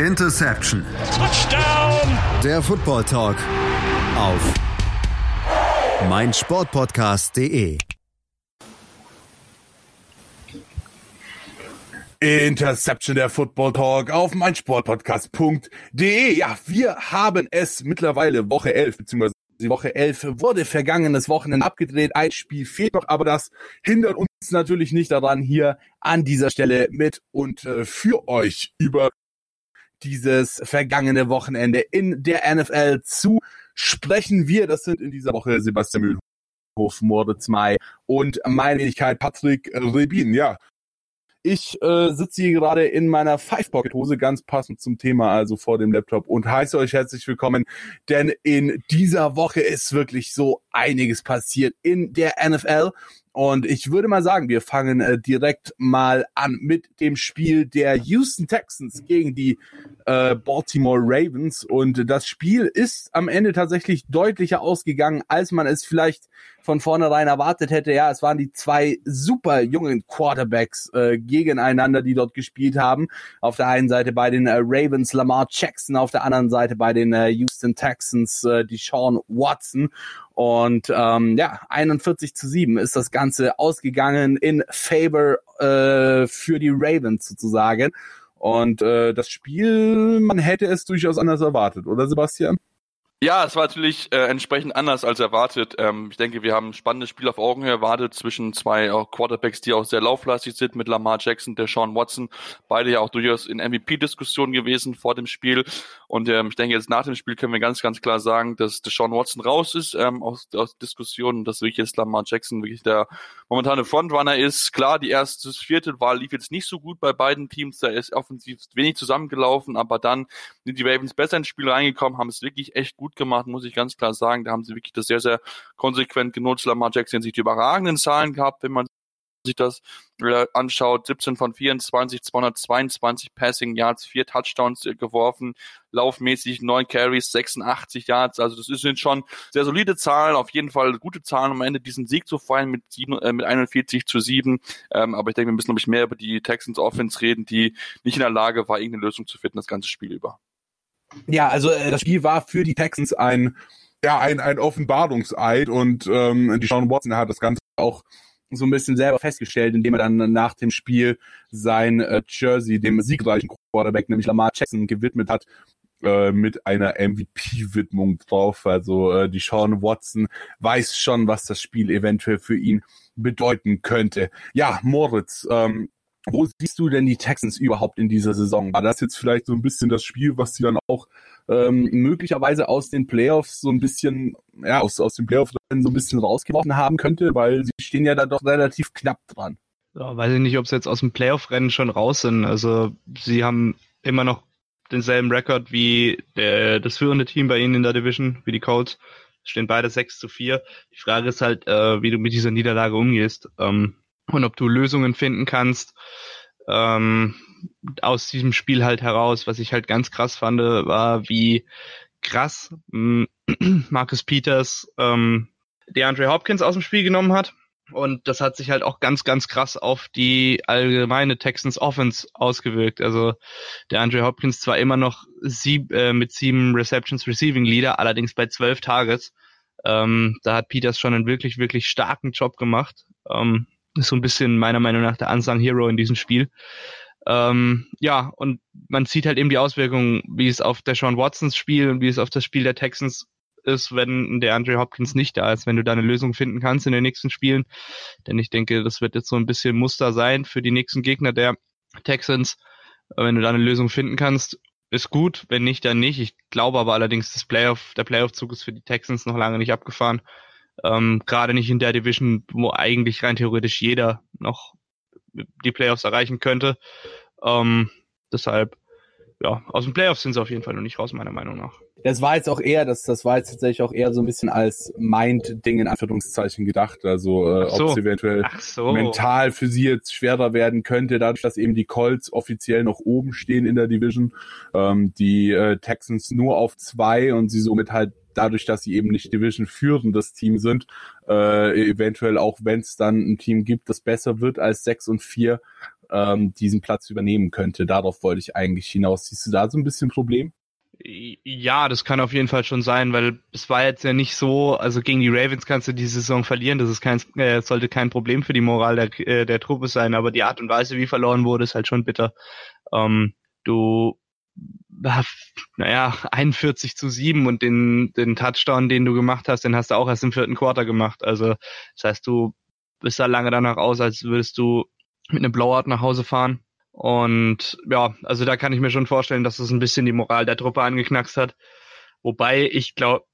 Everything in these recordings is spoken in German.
Interception. Touchdown. Der Football Talk auf meinsportpodcast.de. Interception der Football Talk auf meinsportpodcast.de. Ja, wir haben es mittlerweile Woche 11 beziehungsweise die Woche 11 wurde vergangenes Wochenende abgedreht. Ein Spiel fehlt noch, aber das hindert uns natürlich nicht daran, hier an dieser Stelle mit und äh, für euch über dieses vergangene Wochenende in der NFL zu sprechen. Wir, das sind in dieser Woche Sebastian Mühlhof, Moritz May und meine Wenigkeit Patrick Rebin. Ja, ich äh, sitze hier gerade in meiner Five-Pocket-Hose, ganz passend zum Thema, also vor dem Laptop und heiße euch herzlich willkommen, denn in dieser Woche ist wirklich so einiges passiert in der NFL und ich würde mal sagen, wir fangen äh, direkt mal an mit dem Spiel der Houston Texans gegen die äh, Baltimore Ravens. Und das Spiel ist am Ende tatsächlich deutlicher ausgegangen, als man es vielleicht von vornherein erwartet hätte. Ja, es waren die zwei super jungen Quarterbacks äh, gegeneinander, die dort gespielt haben. Auf der einen Seite bei den äh, Ravens Lamar Jackson, auf der anderen Seite bei den äh, Houston Texans äh, die Sean Watson. Und ähm, ja, 41 zu 7 ist das Ganze ausgegangen in Favor äh, für die Ravens sozusagen. Und äh, das Spiel, man hätte es durchaus anders erwartet, oder Sebastian? Ja, es war natürlich äh, entsprechend anders als erwartet. Ähm, ich denke, wir haben ein spannendes Spiel auf Augenhöhe erwartet zwischen zwei auch Quarterbacks, die auch sehr lauflastig sind, mit Lamar Jackson, der Sean Watson, beide ja auch durchaus in MVP-Diskussionen gewesen vor dem Spiel. Und ähm, ich denke, jetzt nach dem Spiel können wir ganz, ganz klar sagen, dass der Sean Watson raus ist ähm, aus, aus Diskussionen, dass wirklich jetzt Lamar Jackson wirklich der momentane Frontrunner ist. Klar, die erste, vierte Wahl lief jetzt nicht so gut bei beiden Teams, da ist offensiv wenig zusammengelaufen, aber dann sind die Ravens besser ins Spiel reingekommen, haben es wirklich echt gut gemacht, muss ich ganz klar sagen. Da haben sie wirklich das sehr, sehr konsequent genutzt. Lamar Jackson sich die überragenden Zahlen gehabt, wenn man sich das äh, anschaut, 17 von 24, 222 Passing Yards, vier Touchdowns äh, geworfen, laufmäßig neun Carries, 86 Yards. Also das sind schon sehr solide Zahlen, auf jeden Fall gute Zahlen, um am Ende diesen Sieg zu feiern mit, sieben, äh, mit 41 zu 7. Ähm, aber ich denke, wir müssen noch mehr über die Texans Offense reden, die nicht in der Lage war, irgendeine Lösung zu finden, das ganze Spiel über. Ja, also äh, das Spiel war für die Texans ein ja ein ein Offenbarungseid und ähm, die Sean Watson hat das Ganze auch so ein bisschen selber festgestellt, indem er dann nach dem Spiel sein äh, Jersey dem siegreichen Quarterback, nämlich Lamar Jackson, gewidmet hat äh, mit einer MVP-Widmung drauf. Also äh, die Sean Watson weiß schon, was das Spiel eventuell für ihn bedeuten könnte. Ja, Moritz, ähm, wo siehst du denn die Texans überhaupt in dieser Saison? War das jetzt vielleicht so ein bisschen das Spiel, was sie dann auch ähm, möglicherweise aus den Playoffs so ein bisschen, ja, aus, aus den Playoffs so ein bisschen rausgeworfen haben könnte, weil sie stehen ja da doch relativ knapp dran. Ja, weiß ich nicht, ob sie jetzt aus dem Playoff-Rennen schon raus sind. Also sie haben immer noch denselben Rekord wie der, das führende Team bei ihnen in der Division, wie die Colts. Stehen beide 6 zu 4. Die Frage ist halt, äh, wie du mit dieser Niederlage umgehst. Ähm, und ob du Lösungen finden kannst ähm, aus diesem Spiel halt heraus. Was ich halt ganz krass fand, war, wie krass ähm, Marcus Peters ähm, DeAndre Hopkins aus dem Spiel genommen hat. Und das hat sich halt auch ganz, ganz krass auf die allgemeine Texans Offense ausgewirkt. Also der Andre Hopkins zwar immer noch sieb, äh, mit sieben Receptions Receiving Leader, allerdings bei zwölf Targets. Ähm, da hat Peters schon einen wirklich, wirklich starken Job gemacht. Ähm, ist so ein bisschen meiner Meinung nach der Unsung Hero in diesem Spiel. Ähm, ja, und man sieht halt eben die Auswirkungen, wie es auf der Sean Watsons Spiel und wie es auf das Spiel der Texans ist, wenn der Andre Hopkins nicht da ist, wenn du da eine Lösung finden kannst in den nächsten Spielen. Denn ich denke, das wird jetzt so ein bisschen Muster sein für die nächsten Gegner der Texans. Wenn du da eine Lösung finden kannst, ist gut. Wenn nicht, dann nicht. Ich glaube aber allerdings, das Playoff, der Playoff-Zug ist für die Texans noch lange nicht abgefahren. Ähm, Gerade nicht in der Division, wo eigentlich rein theoretisch jeder noch die Playoffs erreichen könnte. Ähm, deshalb, ja, aus den Playoffs sind sie auf jeden Fall noch nicht raus, meiner Meinung nach. Das war jetzt auch eher, das, das war jetzt tatsächlich auch eher so ein bisschen als Mind-Ding in Anführungszeichen gedacht. Also äh, so. ob es eventuell so. mental für sie jetzt schwerer werden könnte, dadurch, dass eben die Colts offiziell noch oben stehen in der Division, ähm, die äh, Texans nur auf zwei und sie somit halt dadurch, dass sie eben nicht Division führendes Team sind, äh, eventuell auch wenn es dann ein Team gibt, das besser wird als 6 und 4, ähm, diesen Platz übernehmen könnte. Darauf wollte ich eigentlich hinaus. Siehst du da so ein bisschen Problem? Ja, das kann auf jeden Fall schon sein, weil es war jetzt ja nicht so, also gegen die Ravens kannst du die Saison verlieren, das ist kein, äh, sollte kein Problem für die Moral der, äh, der Truppe sein, aber die Art und Weise, wie verloren wurde, ist halt schon bitter. Ähm, du naja, 41 zu 7 und den, den Touchdown, den du gemacht hast, den hast du auch erst im vierten Quarter gemacht. Also das heißt, du bist da lange danach aus, als würdest du mit einem Blowout nach Hause fahren. Und ja, also da kann ich mir schon vorstellen, dass es ein bisschen die Moral der Truppe angeknackst hat. Wobei ich glaube,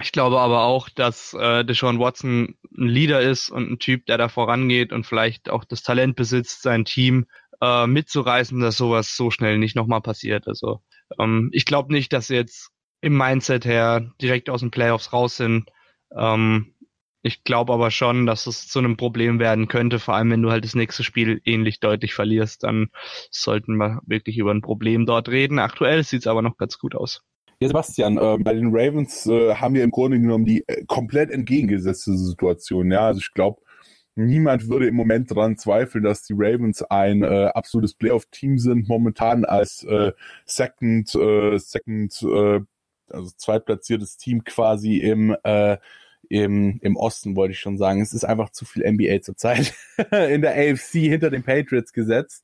ich glaube aber auch, dass äh, Deshaun Watson ein Leader ist und ein Typ, der da vorangeht und vielleicht auch das Talent besitzt, sein Team äh, mitzureißen, dass sowas so schnell nicht nochmal passiert. Also ähm, ich glaube nicht, dass sie jetzt im Mindset her direkt aus den Playoffs raus sind. Ähm, ich glaube aber schon, dass es zu einem Problem werden könnte, vor allem wenn du halt das nächste Spiel ähnlich deutlich verlierst, dann sollten wir wirklich über ein Problem dort reden. Aktuell sieht es aber noch ganz gut aus. Ja, Sebastian, äh, bei den Ravens äh, haben wir im Grunde genommen die äh, komplett entgegengesetzte Situation. Ja, also ich glaube, niemand würde im Moment daran zweifeln, dass die Ravens ein äh, absolutes Playoff-Team sind, momentan als äh, Second, äh, Second, äh, also zweitplatziertes Team quasi im äh, im, im Osten, wollte ich schon sagen. Es ist einfach zu viel NBA zurzeit in der AFC hinter den Patriots gesetzt.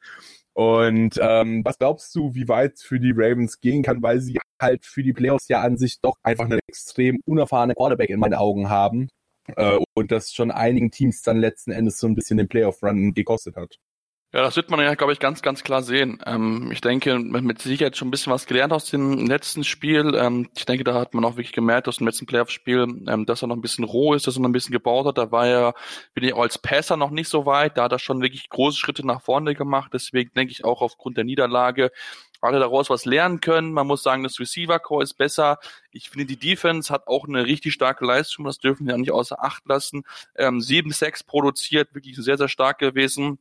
Und ähm, was glaubst du, wie weit für die Ravens gehen kann, weil sie halt für die Playoffs ja an sich doch einfach einen extrem unerfahrenen Quarterback in meinen Augen haben äh, und das schon einigen Teams dann letzten Endes so ein bisschen den Playoff-Run gekostet hat? Ja, das wird man ja, glaube ich, ganz, ganz klar sehen. Ähm, ich denke, mit Sicherheit schon ein bisschen was gelernt aus dem letzten Spiel. Ähm, ich denke, da hat man auch wirklich gemerkt aus dem letzten Playoff-Spiel, ähm, dass er noch ein bisschen roh ist, dass er noch ein bisschen gebaut hat. Da war er, bin ich auch als Passer noch nicht so weit. Da hat er schon wirklich große Schritte nach vorne gemacht. Deswegen denke ich auch aufgrund der Niederlage alle daraus was lernen können. Man muss sagen, das Receiver-Core ist besser. Ich finde, die Defense hat auch eine richtig starke Leistung. Das dürfen wir auch nicht außer Acht lassen. Ähm, sieben Sacks produziert, wirklich sehr, sehr stark gewesen.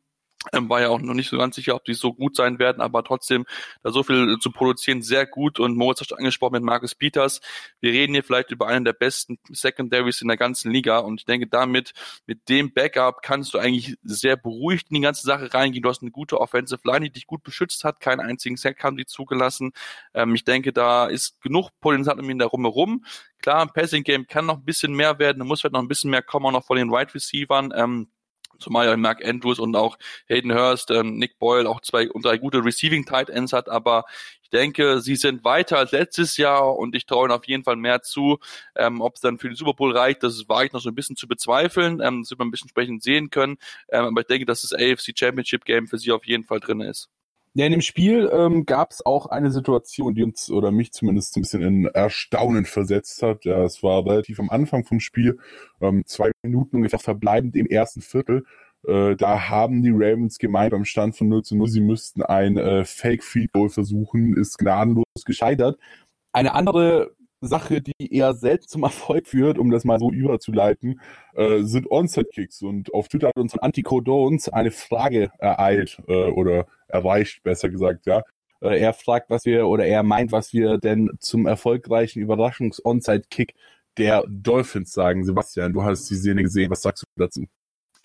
Ähm, war ja auch noch nicht so ganz sicher, ob die so gut sein werden, aber trotzdem da so viel zu produzieren, sehr gut. Und Moritz hat angesprochen mit Marcus Peters. Wir reden hier vielleicht über einen der besten Secondaries in der ganzen Liga. Und ich denke, damit, mit dem Backup kannst du eigentlich sehr beruhigt in die ganze Sache reingehen. Du hast eine gute Offensive Line, die dich gut beschützt hat. Keinen einzigen Sack haben die zugelassen. Ähm, ich denke, da ist genug Potenzial um ihn da rumherum. Klar, ein Passing Game kann noch ein bisschen mehr werden. Da muss vielleicht noch ein bisschen mehr kommen, auch noch von den Wide right Receivern. Ähm, zumal ja Mark Andrews und auch Hayden Hurst, ähm, Nick Boyle auch zwei und drei gute Receiving Tight Ends hat, aber ich denke, sie sind weiter als letztes Jahr und ich traue ihnen auf jeden Fall mehr zu. Ähm, Ob es dann für den Super Bowl reicht, das war ich noch so ein bisschen zu bezweifeln. Ähm, das wird man ein bisschen sprechen sehen können. Ähm, aber ich denke, dass das AFC Championship Game für sie auf jeden Fall drin ist. Ja, in dem Spiel ähm, gab es auch eine Situation, die uns oder mich zumindest ein bisschen in Erstaunen versetzt hat. Ja, es war relativ am Anfang vom Spiel, ähm, zwei Minuten ungefähr verbleibend im ersten Viertel. Äh, da haben die Ravens gemeint beim Stand von 0 zu 0, sie müssten ein äh, Fake Field Goal versuchen, ist gnadenlos gescheitert. Eine andere Sache, die eher selten zum Erfolg führt, um das mal so überzuleiten, äh, sind Onside-Kicks. Und auf Twitter hat uns von Anti-Codons eine Frage ereilt äh, oder erreicht, besser gesagt, ja. Äh, er fragt, was wir, oder er meint, was wir denn zum erfolgreichen Überraschungs-Onside-Kick der Dolphins sagen. Sebastian, du hast die Szene gesehen. Was sagst du dazu?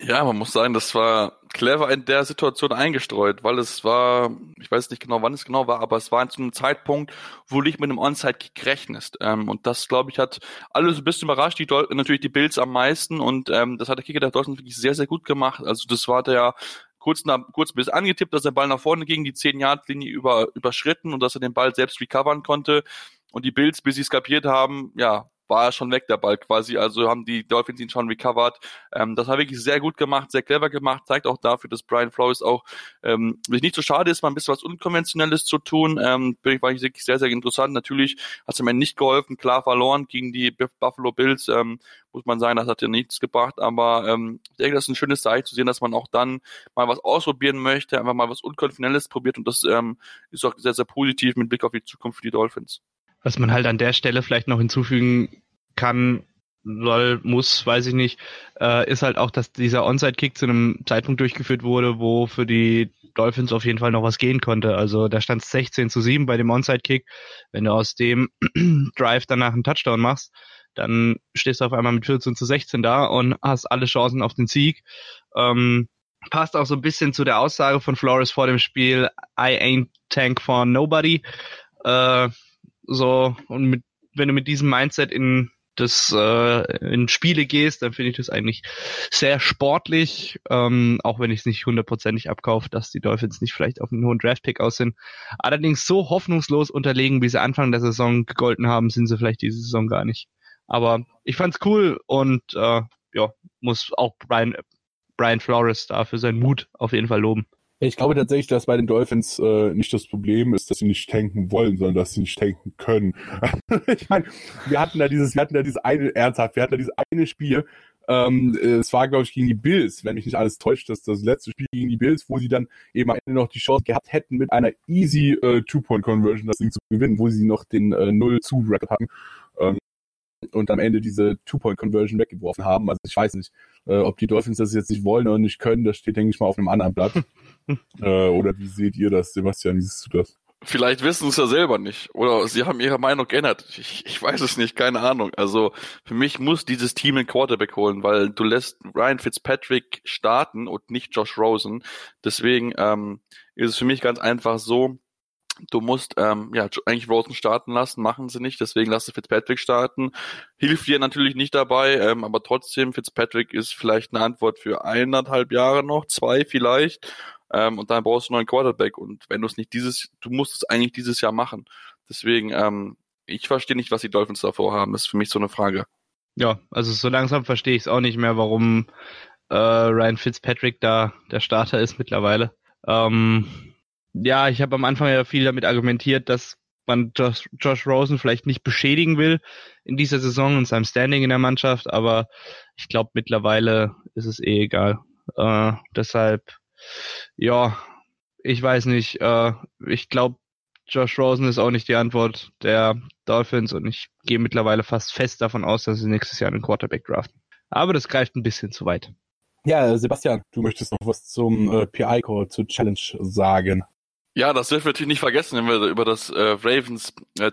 Ja, man muss sagen, das war clever in der Situation eingestreut, weil es war, ich weiß nicht genau, wann es genau war, aber es war zu einem Zeitpunkt, wo du nicht mit einem Onside-Kick rechnest. Ähm, und das, glaube ich, hat alles ein bisschen überrascht, die Dol natürlich die Bills am meisten und ähm, das hat der Kicker der Deutschland wirklich sehr, sehr gut gemacht. Also das war der kurz, nach, kurz bis angetippt, dass der Ball nach vorne ging, die 10-Yard-Linie über, überschritten und dass er den Ball selbst recovern konnte. Und die Bills, bis sie es kapiert haben, ja, war er schon weg, der Ball quasi. Also haben die Dolphins ihn schon recovered. Ähm, das war wirklich sehr gut gemacht, sehr clever gemacht, zeigt auch dafür, dass Brian Flores auch ähm, nicht so schade ist, mal ein bisschen was Unkonventionelles zu tun. Ähm, war ich wirklich sehr, sehr interessant. Natürlich hat es ihm nicht geholfen, klar verloren gegen die Buffalo Bills. Ähm, muss man sagen, das hat ja nichts gebracht, aber ähm, ich denke, das ist ein schönes Zeichen zu sehen, dass man auch dann mal was ausprobieren möchte, einfach mal was Unkonventionelles probiert und das ähm, ist auch sehr, sehr positiv mit Blick auf die Zukunft für die Dolphins. Was man halt an der Stelle vielleicht noch hinzufügen kann, soll, muss, weiß ich nicht, äh, ist halt auch, dass dieser Onside-Kick zu einem Zeitpunkt durchgeführt wurde, wo für die Dolphins auf jeden Fall noch was gehen konnte. Also da stand es 16 zu 7 bei dem Onside-Kick. Wenn du aus dem Drive danach einen Touchdown machst, dann stehst du auf einmal mit 14 zu 16 da und hast alle Chancen auf den Sieg. Ähm, passt auch so ein bisschen zu der Aussage von Flores vor dem Spiel, I ain't tank for nobody. Äh, so, und mit, wenn du mit diesem Mindset in das äh, in Spiele gehst, dann finde ich das eigentlich sehr sportlich, ähm, auch wenn ich es nicht hundertprozentig abkaufe, dass die Dolphins nicht vielleicht auf einen hohen Draftpick aus sind. Allerdings so hoffnungslos unterlegen, wie sie Anfang der Saison gegolten haben, sind sie vielleicht diese Saison gar nicht. Aber ich fand's cool und äh, ja, muss auch Brian, Brian Flores da für seinen Mut auf jeden Fall loben. Ich glaube tatsächlich, dass bei den Dolphins äh, nicht das Problem ist, dass sie nicht tanken wollen, sondern dass sie nicht tanken können. ich meine, wir hatten da dieses, wir hatten da dieses eine, ernsthaft, wir hatten da dieses eine Spiel, ähm, es war, glaube ich, gegen die Bills, wenn mich nicht alles täuscht, das das letzte Spiel gegen die Bills, wo sie dann eben am Ende noch die Chance gehabt hätten, mit einer easy äh, Two-Point-Conversion das Ding zu gewinnen, wo sie noch den äh, 0-2-Record hatten. Ähm, und am Ende diese Two-Point-Conversion weggeworfen haben. Also ich weiß nicht, äh, ob die Dolphins das jetzt nicht wollen oder nicht können, das steht, denke ich mal, auf einem anderen Blatt. äh, oder wie seht ihr das, Sebastian? Wie siehst du das? Vielleicht wissen sie es ja selber nicht. Oder sie haben ihre Meinung geändert. Ich, ich weiß es nicht, keine Ahnung. Also für mich muss dieses Team einen Quarterback holen, weil du lässt Ryan Fitzpatrick starten und nicht Josh Rosen. Deswegen ähm, ist es für mich ganz einfach so, Du musst ähm, ja eigentlich Rosen starten lassen, machen sie nicht, deswegen lass du Fitzpatrick starten. Hilft dir natürlich nicht dabei, ähm, aber trotzdem, Fitzpatrick ist vielleicht eine Antwort für eineinhalb Jahre noch, zwei vielleicht. Ähm, und dann brauchst du einen neuen Quarterback. Und wenn du es nicht dieses, du musst es eigentlich dieses Jahr machen. Deswegen, ähm, ich verstehe nicht, was die Dolphins davor haben. Das ist für mich so eine Frage. Ja, also so langsam verstehe ich es auch nicht mehr, warum äh, Ryan Fitzpatrick da der Starter ist mittlerweile. Ähm, ja, ich habe am Anfang ja viel damit argumentiert, dass man Josh, Josh Rosen vielleicht nicht beschädigen will in dieser Saison und seinem Standing in der Mannschaft, aber ich glaube mittlerweile ist es eh egal. Äh, deshalb, ja, ich weiß nicht. Äh, ich glaube, Josh Rosen ist auch nicht die Antwort der Dolphins und ich gehe mittlerweile fast fest davon aus, dass sie nächstes Jahr einen Quarterback draften. Aber das greift ein bisschen zu weit. Ja, Sebastian, du möchtest noch was zum äh, PI-Call, zur Challenge sagen. Ja, das dürfen wir natürlich nicht vergessen, wenn wir über das äh, Ravens äh,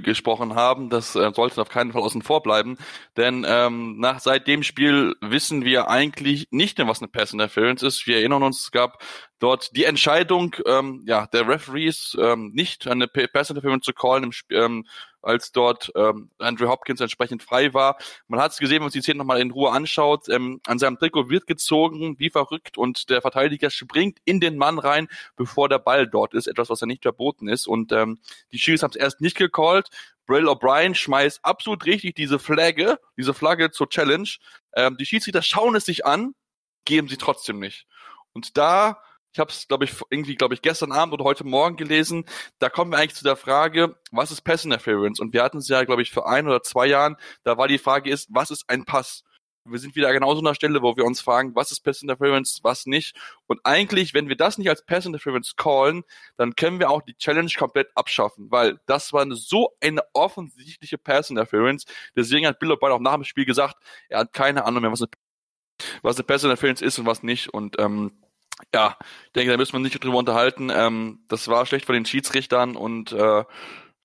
gesprochen haben. Das äh, sollte auf keinen Fall außen vor bleiben, denn ähm, nach seit dem Spiel wissen wir eigentlich nicht mehr, was eine Pass Interference ist. Wir erinnern uns, es gab dort die Entscheidung ähm, ja, der Referees ähm, nicht eine Pass Interference zu callen, im, ähm, als dort ähm, Andrew Hopkins entsprechend frei war. Man hat es gesehen, wenn man sich die Szene nochmal in Ruhe anschaut. Ähm, an seinem Trikot wird gezogen, wie verrückt, und der Verteidiger springt in den Mann rein, bevor der Ball dort ist, etwas, was ja nicht verboten ist. Und ähm, die Chiefs haben es erst nicht gecallt. Brill O'Brien schmeißt absolut richtig diese Flagge, diese Flagge zur Challenge. Ähm, die Schiedsrichter schauen es sich an, geben sie trotzdem nicht. Und da ich habe es, glaube ich, irgendwie, glaube ich, gestern Abend oder heute Morgen gelesen. Da kommen wir eigentlich zu der Frage, was ist Pass Interference? Und wir hatten es ja, glaube ich, vor ein oder zwei Jahren. Da war die Frage ist, was ist ein Pass? Wir sind wieder genauso an der Stelle, wo wir uns fragen, was ist Pass Interference, was nicht. Und eigentlich, wenn wir das nicht als Pass Interference callen, dann können wir auch die Challenge komplett abschaffen, weil das war so eine offensichtliche Pass Interference. Deswegen hat Bill O'Brien auch nach dem Spiel gesagt, er hat keine Ahnung mehr, was eine, was eine Pass Interference ist und was nicht. Und ähm, ja, ich denke, da müssen wir nicht drüber unterhalten. Ähm, das war schlecht von den Schiedsrichtern und äh,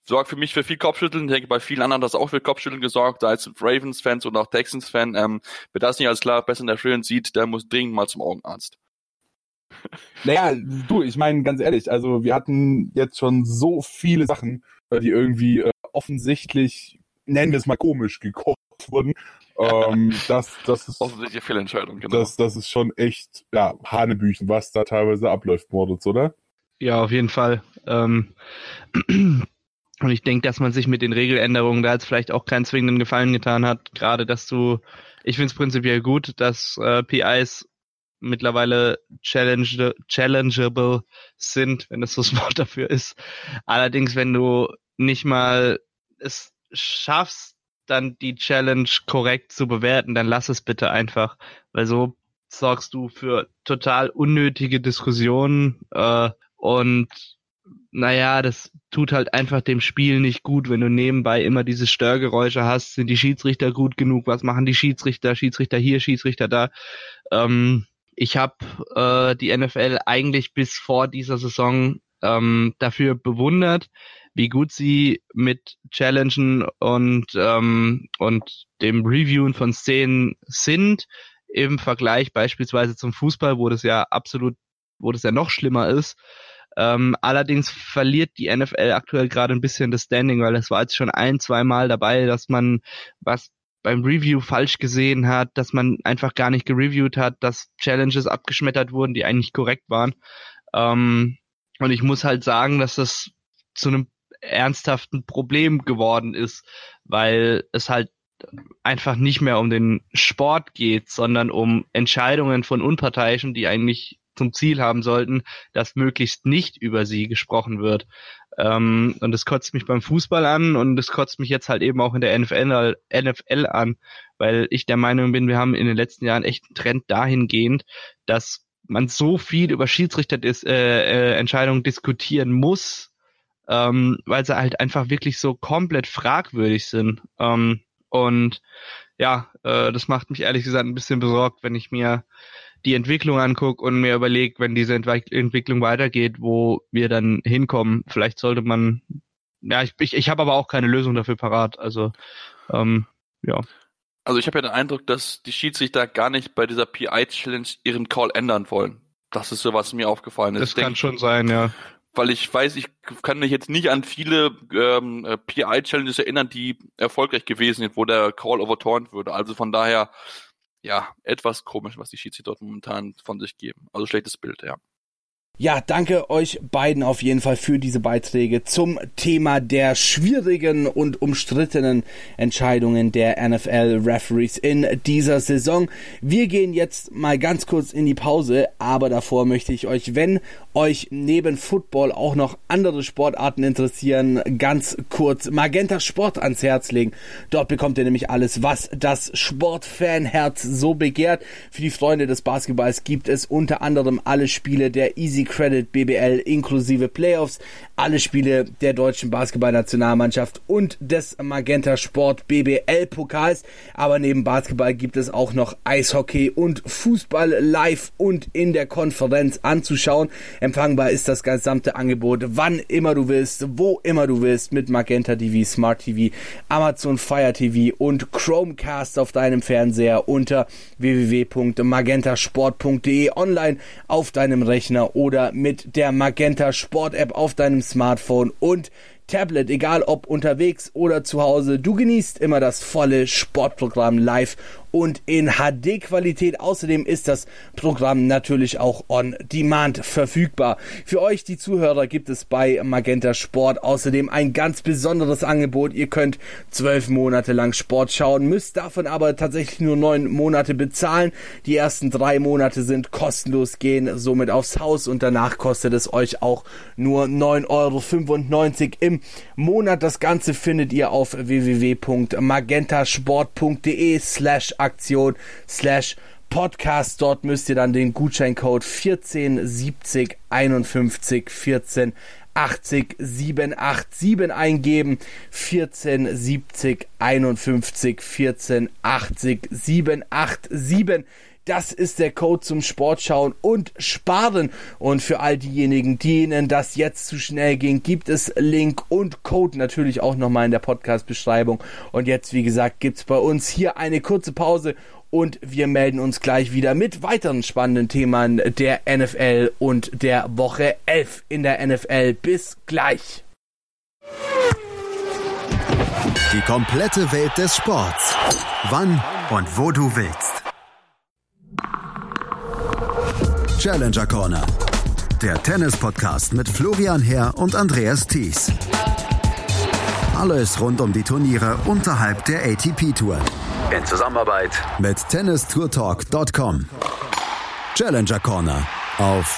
sorgt für mich für viel Kopfschütteln. Ich denke, bei vielen anderen hat das auch für Kopfschütteln gesorgt, da als Ravens-Fans und auch Texans-Fan. Ähm, wer das nicht als klar besser in der Freelance sieht, der muss dringend mal zum Augenarzt. Naja, du, ich meine ganz ehrlich, also wir hatten jetzt schon so viele Sachen, äh, die irgendwie äh, offensichtlich, nennen wir es mal komisch, gekocht wurden ähm, das, das ist offensichtliche Fehlentscheidung, genau. Das, das ist schon echt, ja, Hanebüchen, was da teilweise abläuft, Moritz, oder? Ja, auf jeden Fall. Ähm, und ich denke, dass man sich mit den Regeländerungen da jetzt vielleicht auch keinen zwingenden Gefallen getan hat. Gerade, dass du, ich finde es prinzipiell gut, dass äh, PIs mittlerweile challenge, challengeable sind, wenn das so das Wort dafür ist. Allerdings, wenn du nicht mal es schaffst, dann die Challenge korrekt zu bewerten, dann lass es bitte einfach, weil so sorgst du für total unnötige Diskussionen äh, und naja, das tut halt einfach dem Spiel nicht gut, wenn du nebenbei immer diese Störgeräusche hast. Sind die Schiedsrichter gut genug? Was machen die Schiedsrichter? Schiedsrichter hier, Schiedsrichter da. Ähm, ich habe äh, die NFL eigentlich bis vor dieser Saison ähm, dafür bewundert, wie gut sie mit Challengen und, ähm, und dem Reviewen von Szenen sind. im Vergleich beispielsweise zum Fußball, wo das ja absolut, wo das ja noch schlimmer ist. Ähm, allerdings verliert die NFL aktuell gerade ein bisschen das Standing, weil es war jetzt schon ein, zwei Mal dabei, dass man was beim Review falsch gesehen hat, dass man einfach gar nicht gereviewt hat, dass Challenges abgeschmettert wurden, die eigentlich korrekt waren. Ähm, und ich muss halt sagen, dass das zu einem ernsthaften Problem geworden ist, weil es halt einfach nicht mehr um den Sport geht, sondern um Entscheidungen von Unparteiischen, die eigentlich zum Ziel haben sollten, dass möglichst nicht über sie gesprochen wird. Ähm, und das kotzt mich beim Fußball an und das kotzt mich jetzt halt eben auch in der NFL, NFL an, weil ich der Meinung bin, wir haben in den letzten Jahren echt einen Trend dahingehend, dass man so viel über Schiedsrichterentscheidungen äh, äh, diskutieren muss, ähm, weil sie halt einfach wirklich so komplett fragwürdig sind. Ähm, und ja, äh, das macht mich ehrlich gesagt ein bisschen besorgt, wenn ich mir die Entwicklung angucke und mir überlege, wenn diese Entwe Entwicklung weitergeht, wo wir dann hinkommen. Vielleicht sollte man, ja, ich, ich, ich habe aber auch keine Lösung dafür parat. Also, ähm, ja. Also ich habe ja den Eindruck, dass die Schiedsrichter gar nicht bei dieser PI-Challenge ihren Call ändern wollen. Das ist so, was mir aufgefallen ist. Das ich kann denk, schon sein, ja. Weil ich weiß, ich kann mich jetzt nicht an viele ähm, PI-Challenges erinnern, die erfolgreich gewesen sind, wo der Call overturned würde. Also von daher ja, etwas komisch, was die Schiedsrichter dort momentan von sich geben. Also schlechtes Bild, ja. Ja, danke euch beiden auf jeden Fall für diese Beiträge zum Thema der schwierigen und umstrittenen Entscheidungen der NFL-Referees in dieser Saison. Wir gehen jetzt mal ganz kurz in die Pause, aber davor möchte ich euch, wenn euch neben Football auch noch andere Sportarten interessieren, ganz kurz Magenta Sport ans Herz legen. Dort bekommt ihr nämlich alles, was das Sportfanherz so begehrt. Für die Freunde des Basketballs gibt es unter anderem alle Spiele der Easy Credit BBL inklusive Playoffs, alle Spiele der deutschen Basketballnationalmannschaft und des Magenta Sport BBL Pokals. Aber neben Basketball gibt es auch noch Eishockey und Fußball live und in der Konferenz anzuschauen. Empfangbar ist das gesamte Angebot, wann immer du willst, wo immer du willst, mit Magenta TV, Smart TV, Amazon Fire TV und Chromecast auf deinem Fernseher unter www.magentasport.de online auf deinem Rechner oder oder mit der Magenta Sport App auf deinem Smartphone und Tablet, egal ob unterwegs oder zu Hause. Du genießt immer das volle Sportprogramm live und in HD-Qualität. Außerdem ist das Programm natürlich auch on demand verfügbar. Für euch, die Zuhörer, gibt es bei Magenta Sport außerdem ein ganz besonderes Angebot. Ihr könnt zwölf Monate lang Sport schauen, müsst davon aber tatsächlich nur neun Monate bezahlen. Die ersten drei Monate sind kostenlos, gehen somit aufs Haus und danach kostet es euch auch nur 9,95 Euro im Monat. Das Ganze findet ihr auf www.magentasport.de slash Aktion slash Podcast. Dort müsst ihr dann den Gutscheincode 1470 51 14 80 787 eingeben. 1470 51 14 80 787. Das ist der Code zum Sportschauen und Sparen. Und für all diejenigen, denen das jetzt zu schnell ging, gibt es Link und Code natürlich auch nochmal in der Podcast-Beschreibung. Und jetzt, wie gesagt, gibt's bei uns hier eine kurze Pause und wir melden uns gleich wieder mit weiteren spannenden Themen der NFL und der Woche 11 in der NFL. Bis gleich. Die komplette Welt des Sports. Wann und wo du willst. Challenger Corner. Der Tennis-Podcast mit Florian Herr und Andreas Thies. Alles rund um die Turniere unterhalb der ATP-Tour. In Zusammenarbeit mit tennistourtalk.com. Challenger Corner auf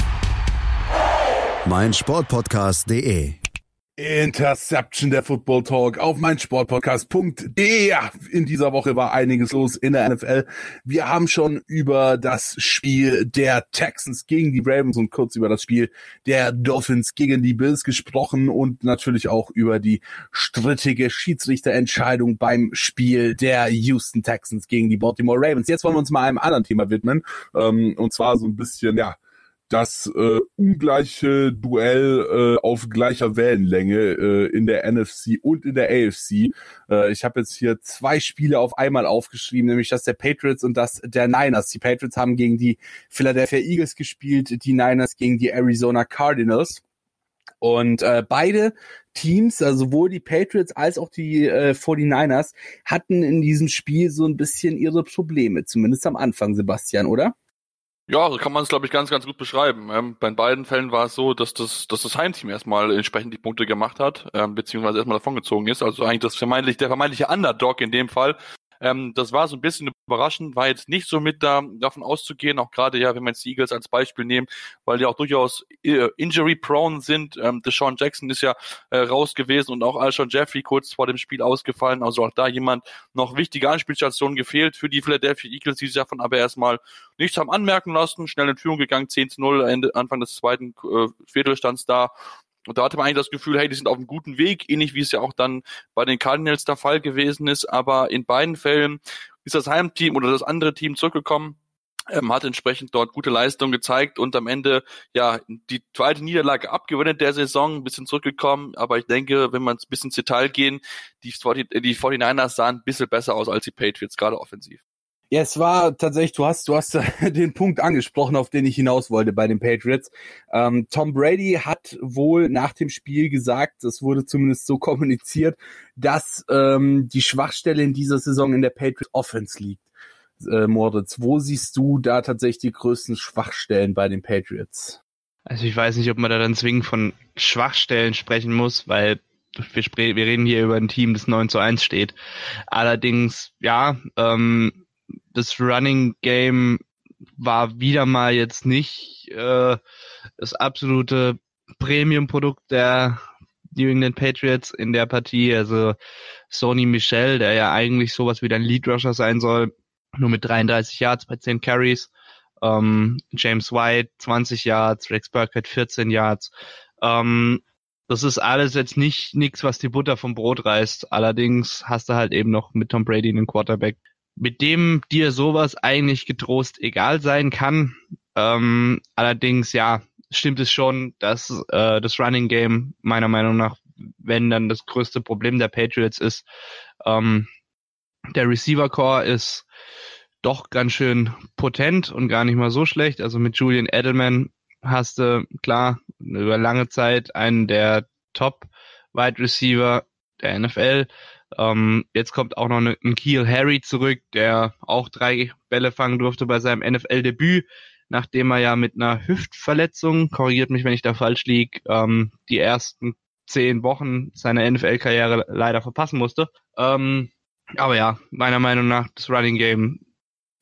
meinsportpodcast.de. Interception der Football Talk auf mein Sportpodcast.de. In dieser Woche war einiges los in der NFL. Wir haben schon über das Spiel der Texans gegen die Ravens und kurz über das Spiel der Dolphins gegen die Bills gesprochen und natürlich auch über die strittige Schiedsrichterentscheidung beim Spiel der Houston Texans gegen die Baltimore Ravens. Jetzt wollen wir uns mal einem anderen Thema widmen, ähm, und zwar so ein bisschen, ja, das äh, ungleiche Duell äh, auf gleicher Wellenlänge äh, in der NFC und in der AFC. Äh, ich habe jetzt hier zwei Spiele auf einmal aufgeschrieben, nämlich das der Patriots und das der Niners. Die Patriots haben gegen die Philadelphia Eagles gespielt, die Niners gegen die Arizona Cardinals. Und äh, beide Teams, also sowohl die Patriots als auch die äh, 49ers, hatten in diesem Spiel so ein bisschen ihre Probleme, zumindest am Anfang, Sebastian, oder? Ja, so kann man es, glaube ich, ganz, ganz gut beschreiben. Ähm, bei beiden Fällen war es so, dass das, dass das Heimteam erstmal entsprechend die Punkte gemacht hat, ähm, beziehungsweise erstmal davongezogen ist. Also eigentlich das vermeintlich, der vermeintliche Underdog in dem Fall ähm, das war so ein bisschen überraschend, war jetzt nicht so mit da, davon auszugehen, auch gerade ja, wenn wir jetzt die Eagles als Beispiel nehmen, weil die auch durchaus äh, injury-prone sind. Ähm, Deshaun Jackson ist ja äh, raus gewesen und auch Alshon Jeffrey kurz vor dem Spiel ausgefallen. Also auch da jemand noch wichtige Anspielstationen gefehlt für die Philadelphia Eagles, die sich davon aber erstmal nichts haben anmerken lassen. Schnell in Führung gegangen, 10 zu 0, Ende, Anfang des zweiten äh, Viertelstands da und da hatte man eigentlich das Gefühl, hey, die sind auf einem guten Weg, ähnlich wie es ja auch dann bei den Cardinals der Fall gewesen ist. Aber in beiden Fällen ist das Heimteam oder das andere Team zurückgekommen, ähm, hat entsprechend dort gute Leistung gezeigt und am Ende ja die zweite Niederlage abgewendet der Saison, ein bisschen zurückgekommen. Aber ich denke, wenn man ein bisschen ins Detail gehen, die, die 49ers sahen ein bisschen besser aus als die Patriots, gerade offensiv. Ja, es war tatsächlich, du hast, du hast den Punkt angesprochen, auf den ich hinaus wollte bei den Patriots. Ähm, Tom Brady hat wohl nach dem Spiel gesagt, das wurde zumindest so kommuniziert, dass ähm, die Schwachstelle in dieser Saison in der Patriots Offense liegt. Äh, Moritz, wo siehst du da tatsächlich die größten Schwachstellen bei den Patriots? Also ich weiß nicht, ob man da dann zwingend von Schwachstellen sprechen muss, weil wir, wir reden hier über ein Team, das 9 zu 1 steht. Allerdings, ja, ähm, das Running Game war wieder mal jetzt nicht äh, das absolute Premium-Produkt der New England Patriots in der Partie. Also Sony Michel, der ja eigentlich sowas wie ein Lead Rusher sein soll, nur mit 33 Yards bei 10 Carries. Ähm, James White 20 Yards, Rex Burkhead 14 Yards. Ähm, das ist alles jetzt nicht nichts, was die Butter vom Brot reißt. Allerdings hast du halt eben noch mit Tom Brady einen Quarterback, mit dem dir sowas eigentlich getrost egal sein kann. Ähm, allerdings, ja, stimmt es schon, dass äh, das Running Game meiner Meinung nach, wenn dann das größte Problem der Patriots ist, ähm, der Receiver Core ist doch ganz schön potent und gar nicht mal so schlecht. Also mit Julian Edelman hast du klar über lange Zeit einen der Top Wide Receiver der NFL. Ähm, jetzt kommt auch noch ein Keel Harry zurück, der auch drei Bälle fangen durfte bei seinem NFL-Debüt, nachdem er ja mit einer Hüftverletzung, korrigiert mich, wenn ich da falsch liege, ähm, die ersten zehn Wochen seiner NFL-Karriere leider verpassen musste. Ähm, aber ja, meiner Meinung nach, das Running Game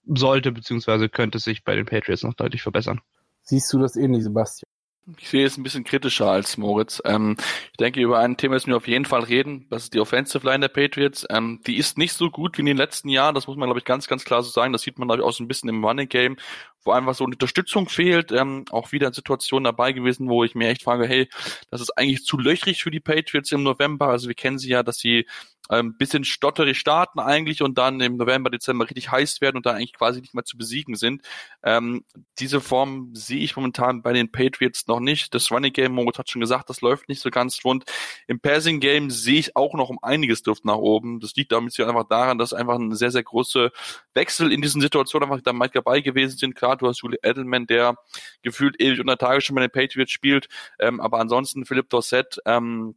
sollte bzw. könnte sich bei den Patriots noch deutlich verbessern. Siehst du das ähnlich, Sebastian? Ich sehe es ein bisschen kritischer als Moritz. Ähm, ich denke, über ein Thema müssen wir auf jeden Fall reden. Das ist die Offensive Line der Patriots. Ähm, die ist nicht so gut wie in den letzten Jahren. Das muss man, glaube ich, ganz, ganz klar so sagen. Das sieht man, glaube ich, auch so ein bisschen im Running Game, wo einfach so eine Unterstützung fehlt. Ähm, auch wieder Situationen dabei gewesen, wo ich mir echt frage, hey, das ist eigentlich zu löchrig für die Patriots im November. Also wir kennen sie ja, dass sie ähm, bisschen stotterig starten eigentlich und dann im November, Dezember richtig heiß werden und dann eigentlich quasi nicht mehr zu besiegen sind. Ähm, diese Form sehe ich momentan bei den Patriots noch nicht. Das Running Game, Moritz hat schon gesagt, das läuft nicht so ganz rund. Im Passing Game sehe ich auch noch um einiges Luft nach oben. Das liegt damit einfach daran, dass einfach ein sehr, sehr große Wechsel in diesen Situationen einfach da mal dabei gewesen sind. Klar, du hast Julie Edelman, der gefühlt ewig unter Tage schon bei den Patriots spielt, ähm, aber ansonsten Philipp Dorsett, ähm,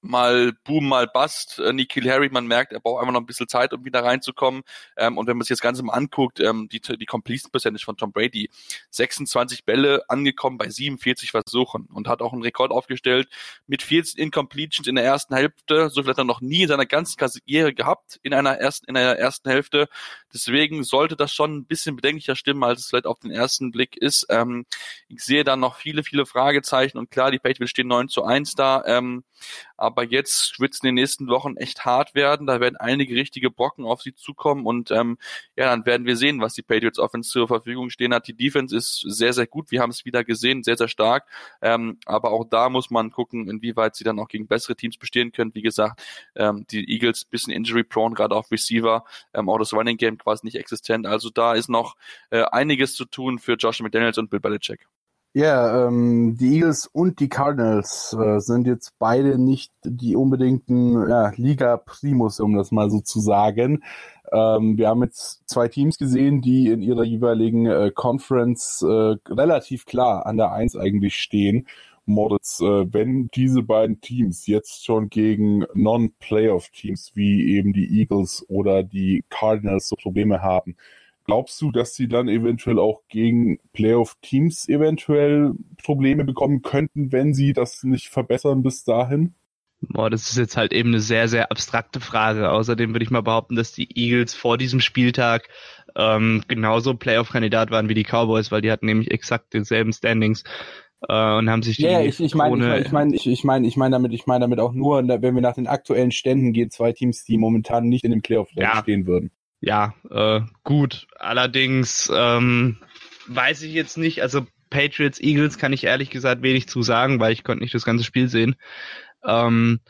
mal Boom, mal Bust. Äh, Nikhil Harry, man merkt, er braucht einfach noch ein bisschen Zeit, um wieder reinzukommen. Ähm, und wenn man sich das Ganze mal anguckt, ähm, die, die Completion Percentage von Tom Brady, 26 Bälle angekommen bei 47 Versuchen und hat auch einen Rekord aufgestellt mit 14 Incompletions in der ersten Hälfte. So viel hat er noch nie in seiner ganzen Karriere gehabt in einer ersten, in einer ersten Hälfte. Deswegen sollte das schon ein bisschen bedenklicher stimmen, als es vielleicht auf den ersten Blick ist. Ähm, ich sehe da noch viele, viele Fragezeichen und klar, die Patriots stehen 9 zu 1 da. Ähm, aber jetzt wird es in den nächsten Wochen echt hart werden. Da werden einige richtige Brocken auf sie zukommen und ähm, ja, dann werden wir sehen, was die Patriots Offense zur Verfügung stehen hat. Die Defense ist sehr, sehr gut. Wir haben es wieder gesehen, sehr, sehr stark. Ähm, aber auch da muss man gucken, inwieweit sie dann auch gegen bessere Teams bestehen können. Wie gesagt, ähm, die Eagles bisschen injury prone, gerade auf Receiver. Ähm, auch das Running Game quasi nicht existent. Also da ist noch äh, einiges zu tun für Josh McDaniels und Bill Belichick. Ja, ähm, die Eagles und die Cardinals äh, sind jetzt beide nicht die unbedingten ja, Liga-Primus, um das mal so zu sagen. Ähm, wir haben jetzt zwei Teams gesehen, die in ihrer jeweiligen äh, Conference äh, relativ klar an der Eins eigentlich stehen. Moritz, äh, wenn diese beiden Teams jetzt schon gegen Non-Playoff-Teams wie eben die Eagles oder die Cardinals so Probleme haben, Glaubst du, dass sie dann eventuell auch gegen Playoff-Teams eventuell Probleme bekommen könnten, wenn sie das nicht verbessern bis dahin? Boah, das ist jetzt halt eben eine sehr, sehr abstrakte Frage. Außerdem würde ich mal behaupten, dass die Eagles vor diesem Spieltag ähm, genauso Playoff-Kandidat waren wie die Cowboys, weil die hatten nämlich exakt denselben Standings äh, und haben sich die Ja, ich, ich meine, ich meine, ich, ich meine, ich meine damit, ich meine damit auch nur, wenn wir nach den aktuellen Ständen gehen, zwei Teams, die momentan nicht in dem Playoff ja. stehen würden ja, äh, gut. Allerdings ähm, weiß ich jetzt nicht, also Patriots, Eagles kann ich ehrlich gesagt wenig zu sagen, weil ich konnte nicht das ganze Spiel sehen. Ähm,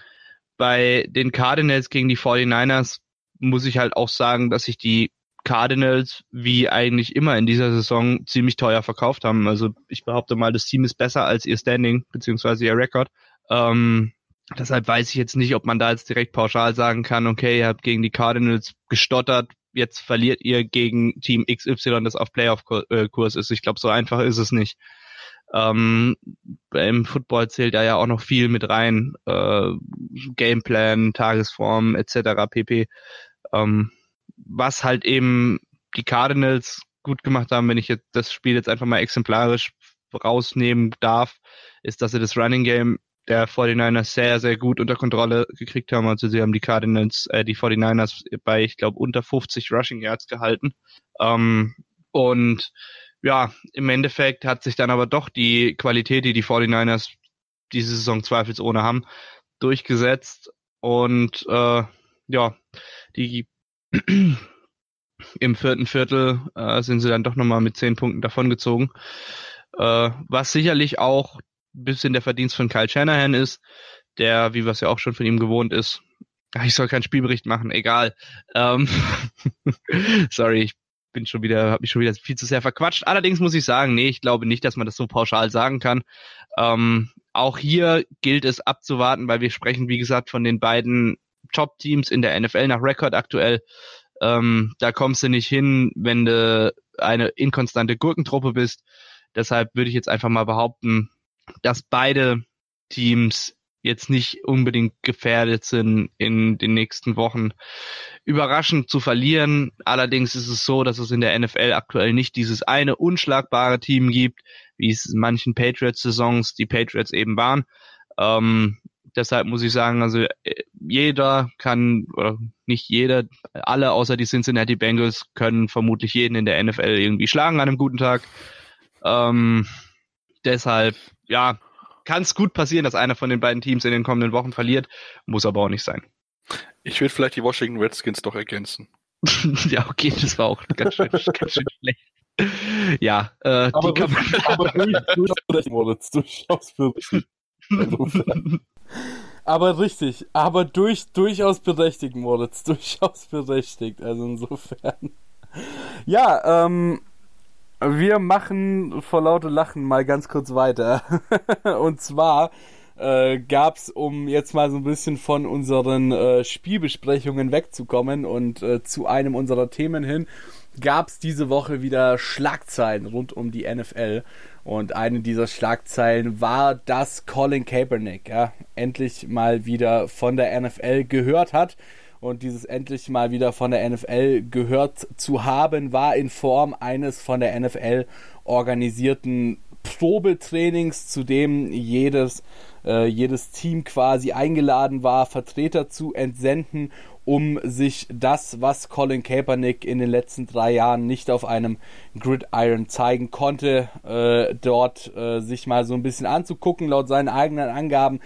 bei den Cardinals gegen die 49ers muss ich halt auch sagen, dass sich die Cardinals wie eigentlich immer in dieser Saison ziemlich teuer verkauft haben. Also ich behaupte mal, das Team ist besser als ihr Standing beziehungsweise ihr Rekord. Ähm, deshalb weiß ich jetzt nicht, ob man da jetzt direkt pauschal sagen kann, okay, ihr habt gegen die Cardinals gestottert, jetzt verliert ihr gegen Team XY, das auf Playoff-Kurs ist. Ich glaube, so einfach ist es nicht. Ähm, Im Football zählt da ja auch noch viel mit rein. Äh, Gameplan, Tagesform etc. pp. Ähm, was halt eben die Cardinals gut gemacht haben, wenn ich jetzt das Spiel jetzt einfach mal exemplarisch rausnehmen darf, ist, dass sie das Running Game der 49ers sehr, sehr gut unter Kontrolle gekriegt haben. Also sie haben die Cardinals, äh, die 49ers bei, ich glaube, unter 50 Rushing Yards gehalten. Ähm, und ja, im Endeffekt hat sich dann aber doch die Qualität, die die 49ers diese Saison zweifelsohne haben, durchgesetzt. Und äh, ja, die im vierten Viertel äh, sind sie dann doch nochmal mit zehn Punkten davongezogen. Äh, was sicherlich auch bisschen der Verdienst von Kyle Shanahan ist, der, wie wir es ja auch schon von ihm gewohnt ist, ich soll keinen Spielbericht machen, egal. Ähm, sorry, ich bin schon wieder, habe mich schon wieder viel zu sehr verquatscht. Allerdings muss ich sagen, nee, ich glaube nicht, dass man das so pauschal sagen kann. Ähm, auch hier gilt es abzuwarten, weil wir sprechen, wie gesagt, von den beiden Top-Teams in der NFL nach Rekord aktuell. Ähm, da kommst du nicht hin, wenn du eine inkonstante Gurkentruppe bist. Deshalb würde ich jetzt einfach mal behaupten, dass beide Teams jetzt nicht unbedingt gefährdet sind, in den nächsten Wochen überraschend zu verlieren. Allerdings ist es so, dass es in der NFL aktuell nicht dieses eine unschlagbare Team gibt, wie es in manchen Patriots-Saisons die Patriots eben waren. Ähm, deshalb muss ich sagen, also äh, jeder kann, oder nicht jeder, alle außer die Cincinnati Bengals können vermutlich jeden in der NFL irgendwie schlagen an einem guten Tag. Ähm, deshalb ja, kann es gut passieren, dass einer von den beiden Teams in den kommenden Wochen verliert, muss aber auch nicht sein. Ich würde vielleicht die Washington Redskins doch ergänzen. ja, okay, das war auch ganz schön, ganz schön schlecht. Ja, äh, aber die kann man aber durchaus, durchaus aber richtig, aber durch, durchaus berechtigt, Moritz, durchaus berechtigt, also insofern. Ja, ähm, wir machen vor lauter Lachen mal ganz kurz weiter. Und zwar äh, gab es, um jetzt mal so ein bisschen von unseren äh, Spielbesprechungen wegzukommen und äh, zu einem unserer Themen hin, gab es diese Woche wieder Schlagzeilen rund um die NFL. Und eine dieser Schlagzeilen war, dass Colin Kaepernick ja, endlich mal wieder von der NFL gehört hat und dieses endlich mal wieder von der NFL gehört zu haben, war in Form eines von der NFL organisierten Probetrainings, zu dem jedes, äh, jedes Team quasi eingeladen war, Vertreter zu entsenden, um sich das, was Colin Kaepernick in den letzten drei Jahren nicht auf einem Gridiron zeigen konnte, äh, dort äh, sich mal so ein bisschen anzugucken. Laut seinen eigenen Angaben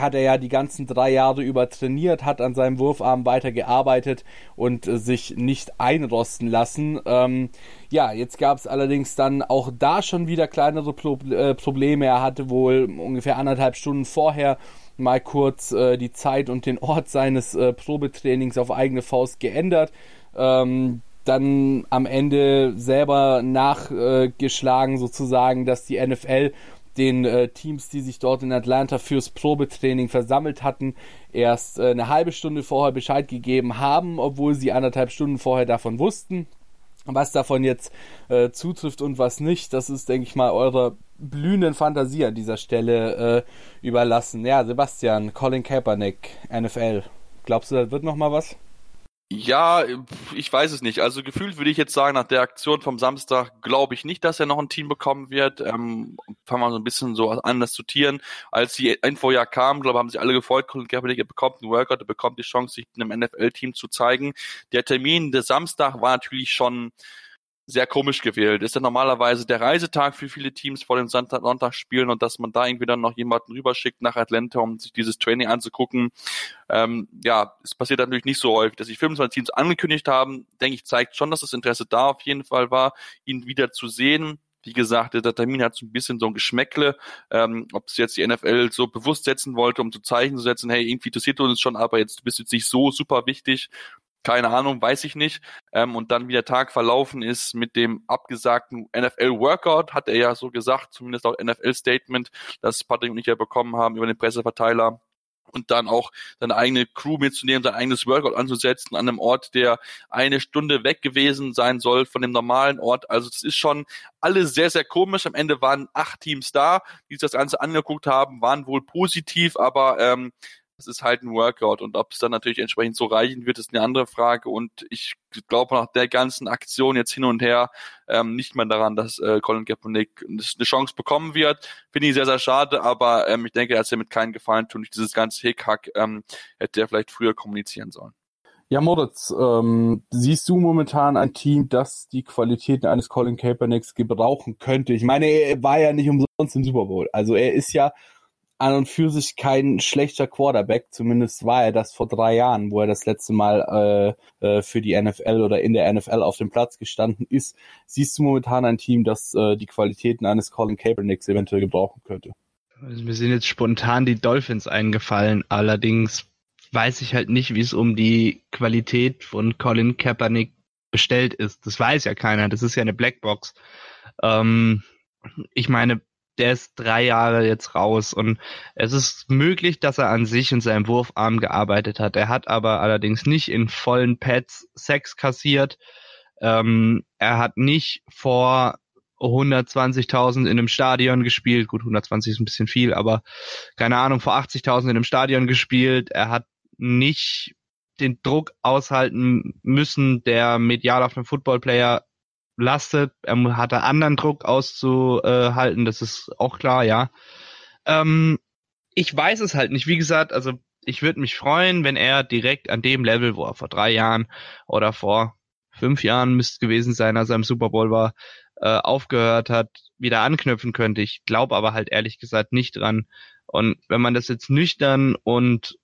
hat er ja die ganzen drei Jahre über trainiert, hat an seinem Wurfarm weitergearbeitet und äh, sich nicht einrosten lassen. Ähm, ja, jetzt gab es allerdings dann auch da schon wieder kleinere Pro äh, Probleme. Er hatte wohl ungefähr anderthalb Stunden vorher mal kurz äh, die Zeit und den Ort seines äh, Probetrainings auf eigene Faust geändert. Ähm, dann am Ende selber nachgeschlagen sozusagen, dass die NFL den äh, Teams, die sich dort in Atlanta fürs Probetraining versammelt hatten, erst äh, eine halbe Stunde vorher Bescheid gegeben haben, obwohl sie anderthalb Stunden vorher davon wussten. Was davon jetzt äh, zutrifft und was nicht, das ist, denke ich mal, eurer blühenden Fantasie an dieser Stelle äh, überlassen. Ja, Sebastian, Colin Kaepernick, NFL. Glaubst du, da wird noch mal was? Ja, ich weiß es nicht. Also gefühlt würde ich jetzt sagen, nach der Aktion vom Samstag glaube ich nicht, dass er noch ein Team bekommen wird. Ähm, fangen wir so ein bisschen so an das Zutieren. Als die Info ja kam, glaube haben sich alle gefreut, Colin Kaepernick bekommt einen Workout, er bekommt die Chance, sich in einem NFL-Team zu zeigen. Der Termin des Samstag war natürlich schon sehr komisch gewählt. Ist ja normalerweise der Reisetag für viele Teams vor den Sonntag Sonntagsspielen und dass man da irgendwie dann noch jemanden rüberschickt nach Atlanta, um sich dieses Training anzugucken. Ähm, ja, es passiert natürlich nicht so häufig. Dass sich 25 Teams angekündigt haben, denke ich, zeigt schon, dass das Interesse da auf jeden Fall war, ihn wieder zu sehen. Wie gesagt, der Termin hat so ein bisschen so ein Geschmäckle, ähm, ob es jetzt die NFL so bewusst setzen wollte, um zu Zeichen zu setzen, hey, irgendwie interessiert uns schon, aber jetzt bist du jetzt nicht so super wichtig keine Ahnung, weiß ich nicht. Ähm, und dann, wie der Tag verlaufen ist mit dem abgesagten NFL-Workout, hat er ja so gesagt, zumindest auch NFL-Statement, das Patrick und ich ja bekommen haben über den Presseverteiler. Und dann auch seine eigene Crew mitzunehmen, sein eigenes Workout anzusetzen an einem Ort, der eine Stunde weg gewesen sein soll von dem normalen Ort. Also das ist schon alles sehr, sehr komisch. Am Ende waren acht Teams da, die sich das Ganze angeguckt haben, waren wohl positiv, aber ähm, es ist halt ein Workout und ob es dann natürlich entsprechend so reichen wird, ist eine andere Frage und ich glaube nach der ganzen Aktion jetzt hin und her ähm, nicht mehr daran, dass äh, Colin Kaepernick eine Chance bekommen wird. Finde ich sehr, sehr schade, aber ähm, ich denke, er hat es mit keinen Gefallen tun. Durch dieses ganze Hickhack ähm, hätte er vielleicht früher kommunizieren sollen. Ja, Moritz, ähm, siehst du momentan ein Team, das die Qualitäten eines Colin Kaepernicks gebrauchen könnte? Ich meine, er war ja nicht umsonst im Super Bowl. Also er ist ja an und für sich kein schlechter Quarterback. Zumindest war er das vor drei Jahren, wo er das letzte Mal äh, äh, für die NFL oder in der NFL auf dem Platz gestanden ist. Siehst du momentan ein Team, das äh, die Qualitäten eines Colin Kaepernicks eventuell gebrauchen könnte? Also mir sind jetzt spontan die Dolphins eingefallen. Allerdings weiß ich halt nicht, wie es um die Qualität von Colin Kaepernick bestellt ist. Das weiß ja keiner. Das ist ja eine Blackbox. Ähm, ich meine, der ist drei Jahre jetzt raus und es ist möglich, dass er an sich in seinem Wurfarm gearbeitet hat. Er hat aber allerdings nicht in vollen Pads Sex kassiert. Ähm, er hat nicht vor 120.000 in einem Stadion gespielt. Gut, 120 ist ein bisschen viel, aber keine Ahnung, vor 80.000 in einem Stadion gespielt. Er hat nicht den Druck aushalten müssen, der medial auf einem Footballplayer lastet. Er hatte anderen Druck auszuhalten, das ist auch klar, ja. Ähm, ich weiß es halt nicht. Wie gesagt, also ich würde mich freuen, wenn er direkt an dem Level, wo er vor drei Jahren oder vor fünf Jahren müsste gewesen sein, als er im Super Bowl war, äh, aufgehört hat, wieder anknüpfen könnte. Ich glaube aber halt ehrlich gesagt nicht dran. Und wenn man das jetzt nüchtern und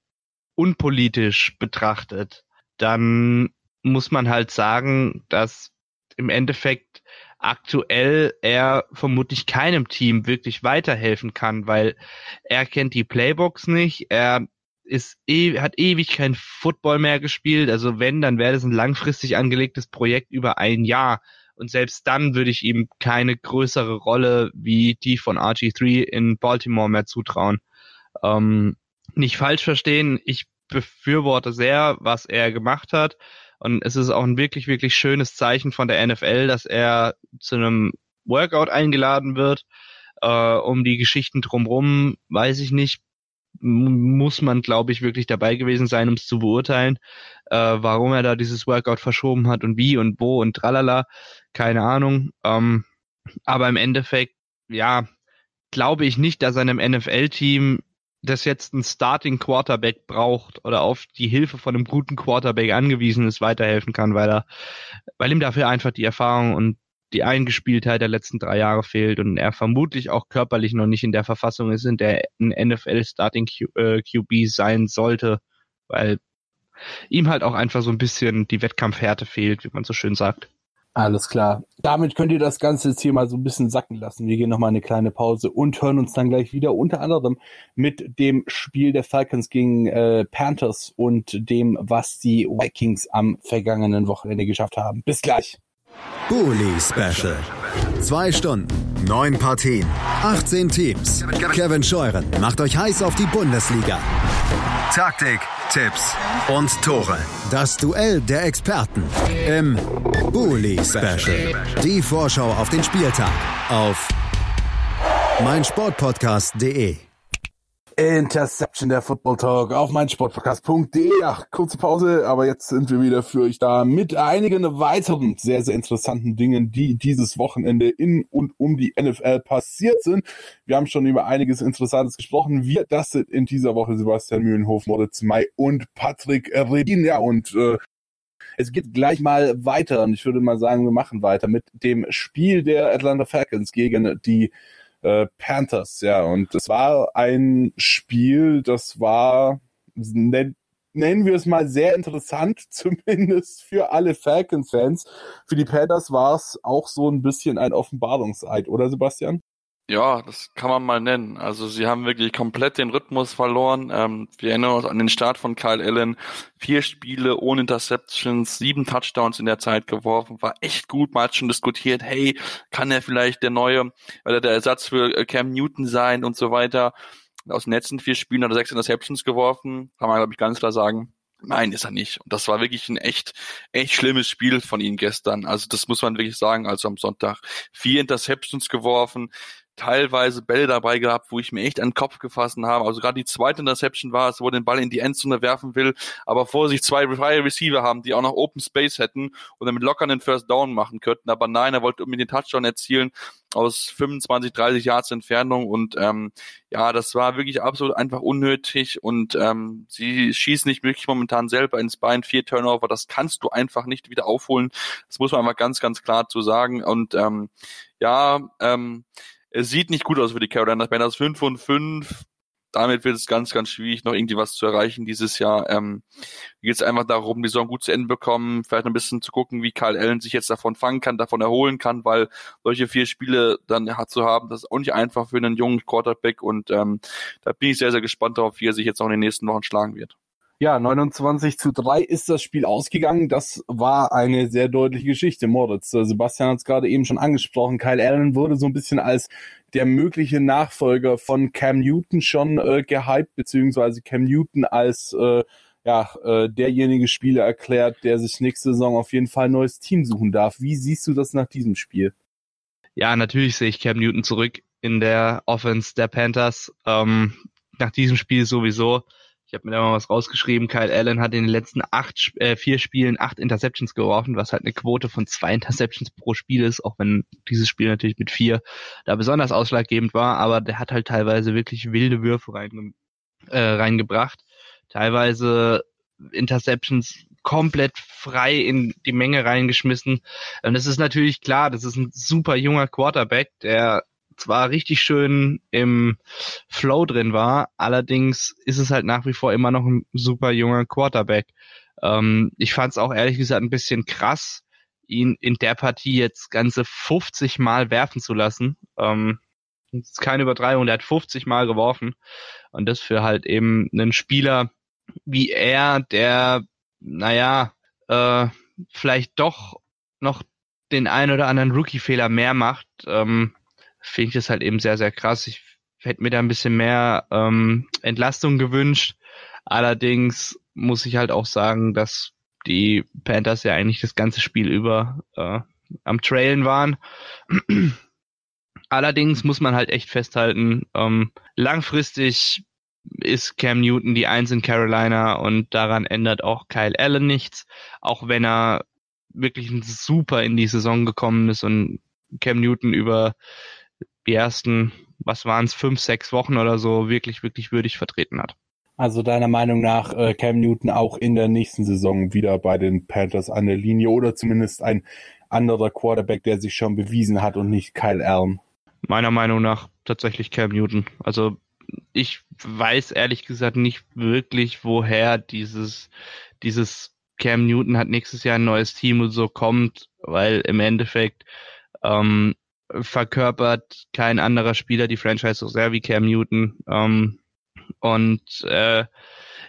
unpolitisch betrachtet, dann muss man halt sagen, dass im Endeffekt aktuell er vermutlich keinem Team wirklich weiterhelfen kann, weil er kennt die Playbooks nicht, er ist eh, hat ewig kein Football mehr gespielt, also wenn, dann wäre das ein langfristig angelegtes Projekt über ein Jahr. Und selbst dann würde ich ihm keine größere Rolle wie die von RG3 in Baltimore mehr zutrauen. Ähm, nicht falsch verstehen, ich befürworte sehr, was er gemacht hat. Und es ist auch ein wirklich, wirklich schönes Zeichen von der NFL, dass er zu einem Workout eingeladen wird. Äh, um die Geschichten drumherum, weiß ich nicht, muss man, glaube ich, wirklich dabei gewesen sein, um es zu beurteilen, äh, warum er da dieses Workout verschoben hat und wie und wo und tralala, keine Ahnung. Ähm, aber im Endeffekt, ja, glaube ich nicht, dass einem NFL-Team das jetzt ein Starting Quarterback braucht oder auf die Hilfe von einem guten Quarterback angewiesen ist, weiterhelfen kann, weil er, weil ihm dafür einfach die Erfahrung und die Eingespieltheit der letzten drei Jahre fehlt und er vermutlich auch körperlich noch nicht in der Verfassung ist, in der ein NFL Starting Q, äh, QB sein sollte, weil ihm halt auch einfach so ein bisschen die Wettkampfhärte fehlt, wie man so schön sagt. Alles klar. Damit könnt ihr das Ganze jetzt hier mal so ein bisschen sacken lassen. Wir gehen nochmal eine kleine Pause und hören uns dann gleich wieder, unter anderem mit dem Spiel der Falcons gegen äh, Panthers und dem, was die Vikings am vergangenen Wochenende geschafft haben. Bis gleich. Bully Special. Zwei Stunden, neun Partien, 18 Teams. Kevin Scheuren macht euch heiß auf die Bundesliga. Taktik, Tipps und Tore. Das Duell der Experten im Bully Special. Die Vorschau auf den Spieltag auf meinsportpodcast.de. Interception der Football Talk auf meinsportpodcast.de. Ach, kurze Pause, aber jetzt sind wir wieder für euch da mit einigen weiteren sehr, sehr interessanten Dingen, die dieses Wochenende in und um die NFL passiert sind. Wir haben schon über einiges Interessantes gesprochen. Wir, das sind in dieser Woche Sebastian Mühlenhof, Moritz May und Patrick Redin. Ja, und äh, es geht gleich mal weiter und ich würde mal sagen, wir machen weiter mit dem Spiel der Atlanta Falcons gegen die äh, Panthers, ja. Und es war ein Spiel, das war, nennen wir es mal sehr interessant, zumindest für alle Falcons-Fans. Für die Panthers war es auch so ein bisschen ein Offenbarungseid, oder Sebastian? Ja, das kann man mal nennen. Also sie haben wirklich komplett den Rhythmus verloren. Ähm, wir erinnern uns an den Start von Kyle Allen. Vier Spiele ohne Interceptions, sieben Touchdowns in der Zeit geworfen. War echt gut. Man hat schon diskutiert, hey, kann er vielleicht der neue, oder der Ersatz für äh, Cam Newton sein und so weiter. Aus den letzten vier Spielen hat er sechs Interceptions geworfen. Kann man, glaube ich, ganz klar sagen. Nein, ist er nicht. Und das war wirklich ein echt, echt schlimmes Spiel von ihm gestern. Also das muss man wirklich sagen. Also am Sonntag vier Interceptions geworfen, teilweise Bälle dabei gehabt, wo ich mir echt an den Kopf gefasst habe. Also gerade die zweite Interception war es, wo den Ball in die Endzone werfen will, aber vor sich zwei freie Receiver haben, die auch noch Open Space hätten und damit locker einen First Down machen könnten. Aber nein, er wollte unbedingt den Touchdown erzielen aus 25, 30 Yards Entfernung und ähm, ja, das war wirklich absolut einfach unnötig und ähm, sie schießen nicht wirklich momentan selber ins Bein, vier Turnover, das kannst du einfach nicht wieder aufholen. Das muss man einfach ganz, ganz klar zu sagen und ähm, ja, ähm, es sieht nicht gut aus für die Carolina Panthers. 5 und 5. Damit wird es ganz, ganz schwierig, noch irgendwie was zu erreichen dieses Jahr. Ähm, geht es einfach darum, die Saison gut zu Ende bekommen, vielleicht ein bisschen zu gucken, wie Kyle Allen sich jetzt davon fangen kann, davon erholen kann, weil solche vier Spiele dann zu haben, das ist auch nicht einfach für einen jungen Quarterback und ähm, da bin ich sehr, sehr gespannt darauf, wie er sich jetzt auch in den nächsten Wochen schlagen wird. Ja, 29 zu 3 ist das Spiel ausgegangen. Das war eine sehr deutliche Geschichte, Moritz. Äh, Sebastian hat es gerade eben schon angesprochen. Kyle Allen wurde so ein bisschen als der mögliche Nachfolger von Cam Newton schon äh, gehypt, beziehungsweise Cam Newton als äh, ja, äh, derjenige Spieler erklärt, der sich nächste Saison auf jeden Fall ein neues Team suchen darf. Wie siehst du das nach diesem Spiel? Ja, natürlich sehe ich Cam Newton zurück in der Offense der Panthers. Ähm, nach diesem Spiel sowieso. Ich habe mir da mal was rausgeschrieben. Kyle Allen hat in den letzten acht, äh, vier Spielen acht Interceptions geworfen, was halt eine Quote von zwei Interceptions pro Spiel ist, auch wenn dieses Spiel natürlich mit vier da besonders ausschlaggebend war, aber der hat halt teilweise wirklich wilde Würfe reinge äh, reingebracht. Teilweise Interceptions komplett frei in die Menge reingeschmissen. Und es ist natürlich klar, das ist ein super junger Quarterback, der zwar richtig schön im Flow drin war, allerdings ist es halt nach wie vor immer noch ein super junger Quarterback. Ähm, ich fand es auch ehrlich gesagt ein bisschen krass, ihn in der Partie jetzt ganze 50 Mal werfen zu lassen. Ähm, das ist keine Übertreibung, der hat 50 Mal geworfen. Und das für halt eben einen Spieler wie er, der, naja, äh, vielleicht doch noch den ein oder anderen Rookie-Fehler mehr macht. Ähm, finde ich das halt eben sehr, sehr krass. Ich hätte mir da ein bisschen mehr ähm, Entlastung gewünscht. Allerdings muss ich halt auch sagen, dass die Panthers ja eigentlich das ganze Spiel über äh, am Trailen waren. Allerdings muss man halt echt festhalten, ähm, langfristig ist Cam Newton die Eins in Carolina und daran ändert auch Kyle Allen nichts, auch wenn er wirklich super in die Saison gekommen ist und Cam Newton über die ersten, was waren es, fünf, sechs Wochen oder so wirklich, wirklich würdig vertreten hat. Also deiner Meinung nach äh, Cam Newton auch in der nächsten Saison wieder bei den Panthers an der Linie oder zumindest ein anderer Quarterback, der sich schon bewiesen hat und nicht Kyle Allen? Meiner Meinung nach tatsächlich Cam Newton. Also ich weiß ehrlich gesagt nicht wirklich, woher dieses, dieses Cam Newton hat nächstes Jahr ein neues Team und so kommt, weil im Endeffekt ähm, verkörpert kein anderer Spieler die Franchise so sehr wie Cam Newton. Ähm, und äh,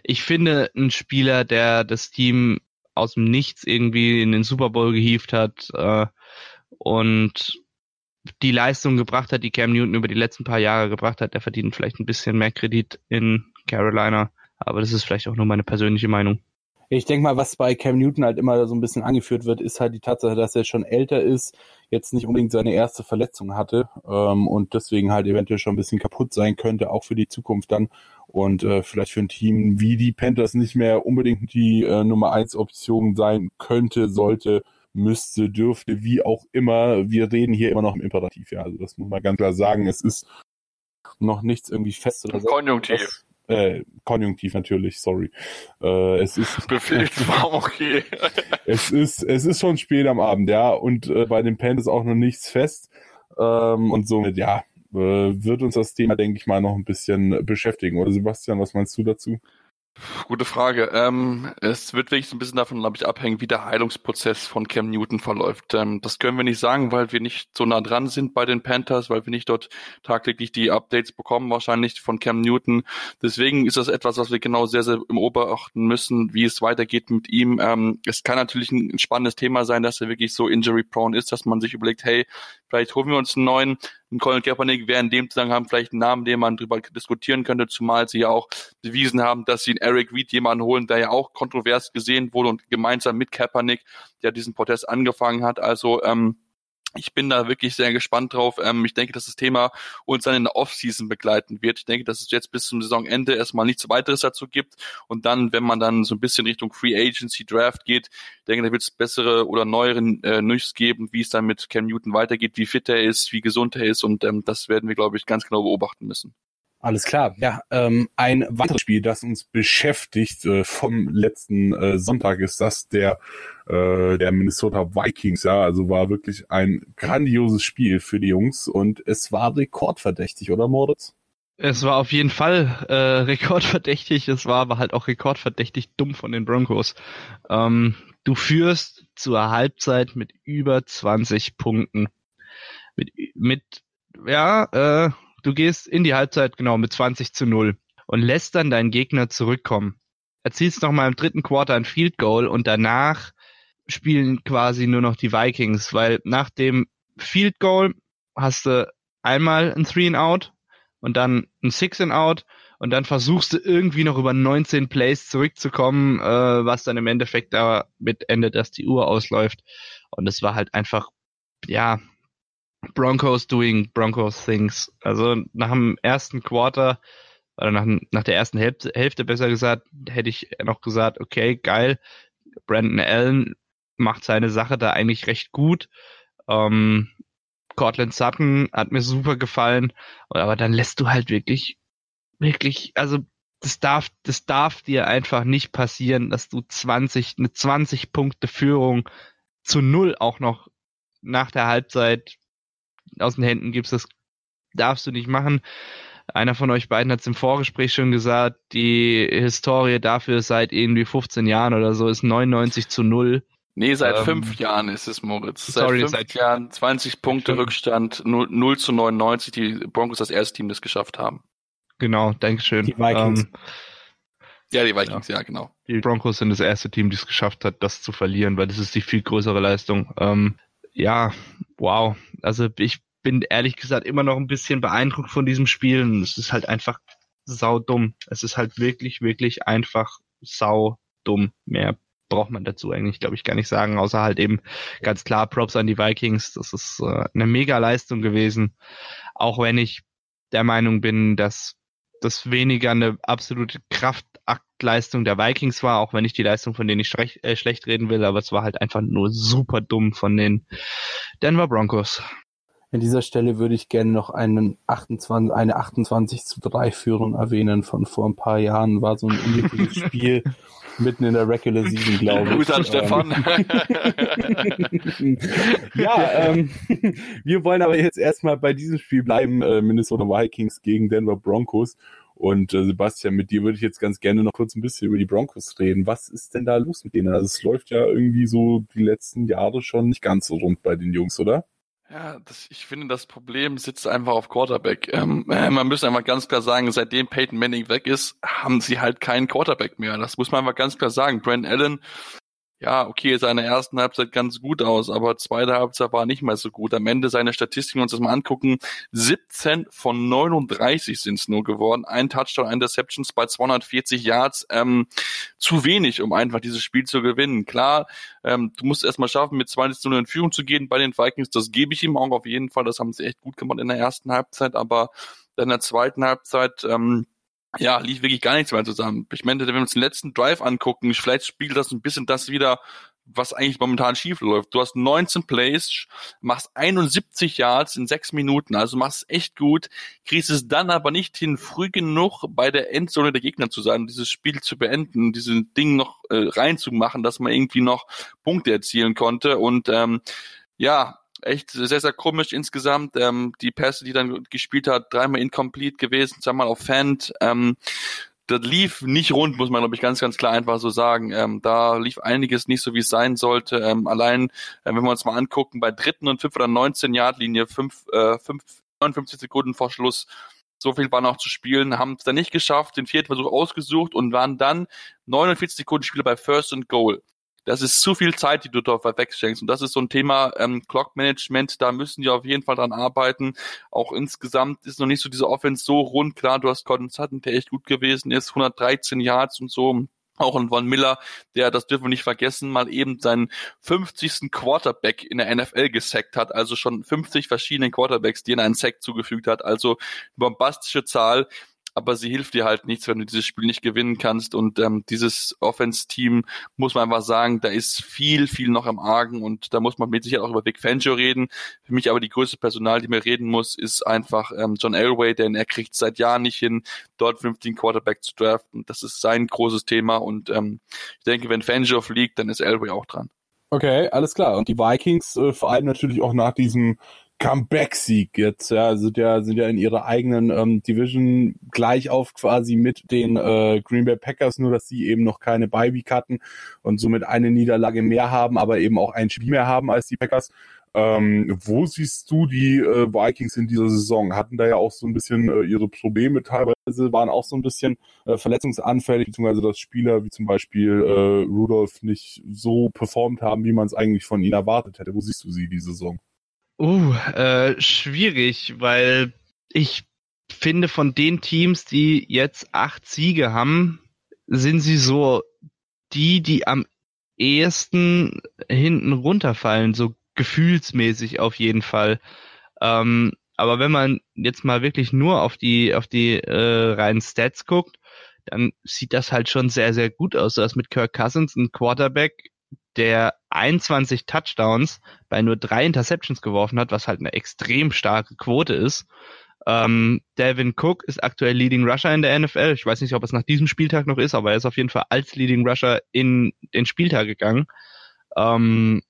ich finde, ein Spieler, der das Team aus dem Nichts irgendwie in den Super Bowl gehievt hat äh, und die Leistung gebracht hat, die Cam Newton über die letzten paar Jahre gebracht hat, der verdient vielleicht ein bisschen mehr Kredit in Carolina. Aber das ist vielleicht auch nur meine persönliche Meinung. Ich denke mal, was bei Cam Newton halt immer so ein bisschen angeführt wird, ist halt die Tatsache, dass er schon älter ist, jetzt nicht unbedingt seine erste Verletzung hatte ähm, und deswegen halt eventuell schon ein bisschen kaputt sein könnte, auch für die Zukunft dann. Und äh, vielleicht für ein Team wie die Panthers nicht mehr unbedingt die äh, Nummer eins Option sein könnte, sollte, müsste, dürfte, wie auch immer. Wir reden hier immer noch im Imperativ, ja. Also das muss man ganz klar sagen. Es ist noch nichts irgendwie fest oder so. Konjunktiv. Äh, Konjunktiv natürlich, sorry. Äh, es ist Befehlsform okay. es ist es ist schon spät am Abend, ja, und äh, bei den Panthers auch noch nichts fest ähm, und somit ja äh, wird uns das Thema denke ich mal noch ein bisschen beschäftigen. Oder Sebastian, was meinst du dazu? Gute Frage. Ähm, es wird wirklich so ein bisschen davon, glaube ich, abhängen, wie der Heilungsprozess von Cam Newton verläuft. Ähm, das können wir nicht sagen, weil wir nicht so nah dran sind bei den Panthers, weil wir nicht dort tagtäglich die Updates bekommen, wahrscheinlich von Cam Newton. Deswegen ist das etwas, was wir genau sehr, sehr im beobachten müssen, wie es weitergeht mit ihm. Ähm, es kann natürlich ein spannendes Thema sein, dass er wirklich so injury-prone ist, dass man sich überlegt, hey, vielleicht holen wir uns einen neuen ein Colin Kaepernick wäre in dem Zusammenhang vielleicht ein Name, den man darüber diskutieren könnte, zumal sie ja auch bewiesen haben, dass sie in Eric Reed jemanden holen, der ja auch kontrovers gesehen wurde und gemeinsam mit Kaepernick, der diesen Protest angefangen hat. Also ähm, ich bin da wirklich sehr gespannt drauf. Ähm, ich denke, dass das Thema uns dann in der Offseason begleiten wird. Ich denke, dass es jetzt bis zum Saisonende erstmal nichts weiteres dazu gibt. Und dann, wenn man dann so ein bisschen Richtung Free Agency Draft geht, denke, da wird es bessere oder neuere äh, News geben, wie es dann mit Cam Newton weitergeht, wie fit er ist, wie gesund er ist. Und ähm, das werden wir, glaube ich, ganz genau beobachten müssen. Alles klar. Ja, ähm, ein weiteres Spiel, das uns beschäftigt äh, vom letzten äh, Sonntag, ist das der äh, der Minnesota Vikings. Ja, also war wirklich ein grandioses Spiel für die Jungs und es war rekordverdächtig, oder Moritz? Es war auf jeden Fall äh, rekordverdächtig. Es war aber halt auch rekordverdächtig dumm von den Broncos. Ähm, du führst zur Halbzeit mit über 20 Punkten. Mit, mit ja, äh, Du gehst in die Halbzeit genau mit 20 zu 0 und lässt dann deinen Gegner zurückkommen. Erzielst noch mal im dritten Quarter ein Field Goal und danach spielen quasi nur noch die Vikings, weil nach dem Field Goal hast du einmal ein Three and Out und dann ein Six and Out und dann versuchst du irgendwie noch über 19 Plays zurückzukommen, äh, was dann im Endeffekt damit endet, dass die Uhr ausläuft. Und es war halt einfach, ja, Broncos doing Broncos things. Also nach dem ersten Quarter oder nach, nach der ersten Hälfte, Hälfte besser gesagt, hätte ich noch gesagt, okay, geil. Brandon Allen macht seine Sache da eigentlich recht gut. Ähm, Cortland Sutton hat mir super gefallen, aber dann lässt du halt wirklich, wirklich, also das darf, das darf dir einfach nicht passieren, dass du 20, eine 20 Punkte Führung zu null auch noch nach der Halbzeit aus den Händen gibst, das darfst du nicht machen. Einer von euch beiden hat es im Vorgespräch schon gesagt, die Historie dafür seit irgendwie 15 Jahren oder so ist 99 zu 0. Nee, seit ähm, fünf Jahren ist es, Moritz. Sorry, seit fünf seit Jahren 20 Punkte stimmt. Rückstand, 0, 0 zu 99, die Broncos das erste Team, das geschafft haben. Genau, Dankeschön. Die Vikings. Ähm, ja, die Vikings, ja. ja. genau. Die Broncos sind das erste Team, das es geschafft hat, das zu verlieren, weil das ist die viel größere Leistung. Ähm, ja, wow. Also ich bin ehrlich gesagt immer noch ein bisschen beeindruckt von diesem Spiel. Und es ist halt einfach sau dumm. Es ist halt wirklich, wirklich einfach sau dumm. Mehr braucht man dazu eigentlich, glaube ich, gar nicht sagen, außer halt eben ganz klar Props an die Vikings. Das ist äh, eine mega Leistung gewesen. Auch wenn ich der Meinung bin, dass das weniger eine absolute Kraftaktleistung der Vikings war, auch wenn ich die Leistung von denen nicht schlecht, äh, schlecht reden will, aber es war halt einfach nur super dumm von den Denver Broncos. An dieser Stelle würde ich gerne noch einen 28, eine 28 zu 3 Führung erwähnen von vor ein paar Jahren. War so ein unglückliches Spiel mitten in der Regular Season, glaube ich. Gut an Stefan. ja, ähm, wir wollen aber jetzt erstmal bei diesem Spiel bleiben, äh, Minnesota Vikings gegen Denver Broncos. Und äh, Sebastian, mit dir würde ich jetzt ganz gerne noch kurz ein bisschen über die Broncos reden. Was ist denn da los mit denen? Also es läuft ja irgendwie so die letzten Jahre schon nicht ganz so rund bei den Jungs, oder? Ja, das, ich finde, das Problem sitzt einfach auf Quarterback. Ähm, äh, man müsste einfach ganz klar sagen, seitdem Peyton Manning weg ist, haben sie halt keinen Quarterback mehr. Das muss man einfach ganz klar sagen. Brent Allen ja, okay, seine ersten Halbzeit ganz gut aus, aber zweite Halbzeit war nicht mehr so gut. Am Ende seine Statistiken uns das mal angucken, 17 von 39 sind es nur geworden. Ein Touchdown, ein Interceptions bei 240 Yards, ähm, zu wenig, um einfach dieses Spiel zu gewinnen. Klar, ähm, du musst erstmal schaffen, mit 2 0 in Führung zu gehen bei den Vikings, das gebe ich ihm auch auf jeden Fall, das haben sie echt gut gemacht in der ersten Halbzeit, aber in der zweiten Halbzeit, ähm, ja, lief wirklich gar nichts mehr zusammen. Ich meine, wenn wir uns den letzten Drive angucken, vielleicht spiegelt das ein bisschen das wieder, was eigentlich momentan schief läuft. Du hast 19 Plays, machst 71 Yards in sechs Minuten, also machst echt gut, kriegst es dann aber nicht hin, früh genug bei der Endzone der Gegner zu sein, dieses Spiel zu beenden, dieses Ding noch äh, reinzumachen, dass man irgendwie noch Punkte erzielen konnte und ähm, ja, echt sehr, sehr komisch insgesamt. Ähm, die Pässe, die dann gespielt hat, dreimal incomplete gewesen, zweimal auf Fand. Ähm, das lief nicht rund, muss man glaube ich ganz, ganz klar einfach so sagen. Ähm, da lief einiges nicht so, wie es sein sollte. Ähm, allein, äh, wenn wir uns mal angucken, bei dritten und fünf oder 19 Yard Linie, fünf, äh, fünf, 59 Sekunden vor Schluss, so viel war noch zu spielen, haben es dann nicht geschafft, den vierten Versuch ausgesucht und waren dann 49 Sekunden Spieler bei First and Goal das ist zu viel Zeit, die du dort wegschenkst. Und das ist so ein Thema ähm, Clock Management, da müssen die auf jeden Fall dran arbeiten. Auch insgesamt ist noch nicht so diese Offense so rund. Klar, du hast Gordon Sutton, der echt gut gewesen ist, 113 Yards und so. Auch ein Von Miller, der, das dürfen wir nicht vergessen, mal eben seinen 50. Quarterback in der NFL gesackt hat, also schon 50 verschiedene Quarterbacks, die in einen Sack zugefügt hat, also bombastische Zahl aber sie hilft dir halt nichts, wenn du dieses Spiel nicht gewinnen kannst. Und ähm, dieses Offense-Team muss man einfach sagen, da ist viel, viel noch am Argen und da muss man mit Sicherheit auch über Big Fangio reden. Für mich aber die größte Personal, die mir reden muss, ist einfach ähm, John Elway, denn er kriegt seit Jahren nicht hin, dort 15 Quarterback zu draften. Das ist sein großes Thema und ähm, ich denke, wenn Fangio fliegt, dann ist Elway auch dran. Okay, alles klar. Und die Vikings, äh, vor allem natürlich auch nach diesem Comeback-Sieg jetzt, ja, sind ja, sind ja in ihrer eigenen ähm, Division gleich auf quasi mit den äh, Green Bay Packers, nur dass sie eben noch keine Bye-Week hatten und somit eine Niederlage mehr haben, aber eben auch ein Spiel mehr haben als die Packers. Ähm, wo siehst du die äh, Vikings in dieser Saison? Hatten da ja auch so ein bisschen äh, ihre Probleme teilweise, waren auch so ein bisschen äh, verletzungsanfällig, beziehungsweise dass Spieler wie zum Beispiel äh, Rudolph nicht so performt haben, wie man es eigentlich von ihnen erwartet hätte. Wo siehst du sie die Saison? Uh, äh, schwierig, weil ich finde, von den Teams, die jetzt acht Siege haben, sind sie so die, die am ehesten hinten runterfallen, so gefühlsmäßig auf jeden Fall. Ähm, aber wenn man jetzt mal wirklich nur auf die auf die äh, reinen Stats guckt, dann sieht das halt schon sehr sehr gut aus. Du hast mit Kirk Cousins einen Quarterback, der 21 Touchdowns bei nur drei Interceptions geworfen hat, was halt eine extrem starke Quote ist. Ähm, Devin Cook ist aktuell Leading Rusher in der NFL. Ich weiß nicht, ob es nach diesem Spieltag noch ist, aber er ist auf jeden Fall als Leading Rusher in den Spieltag gegangen. Ähm,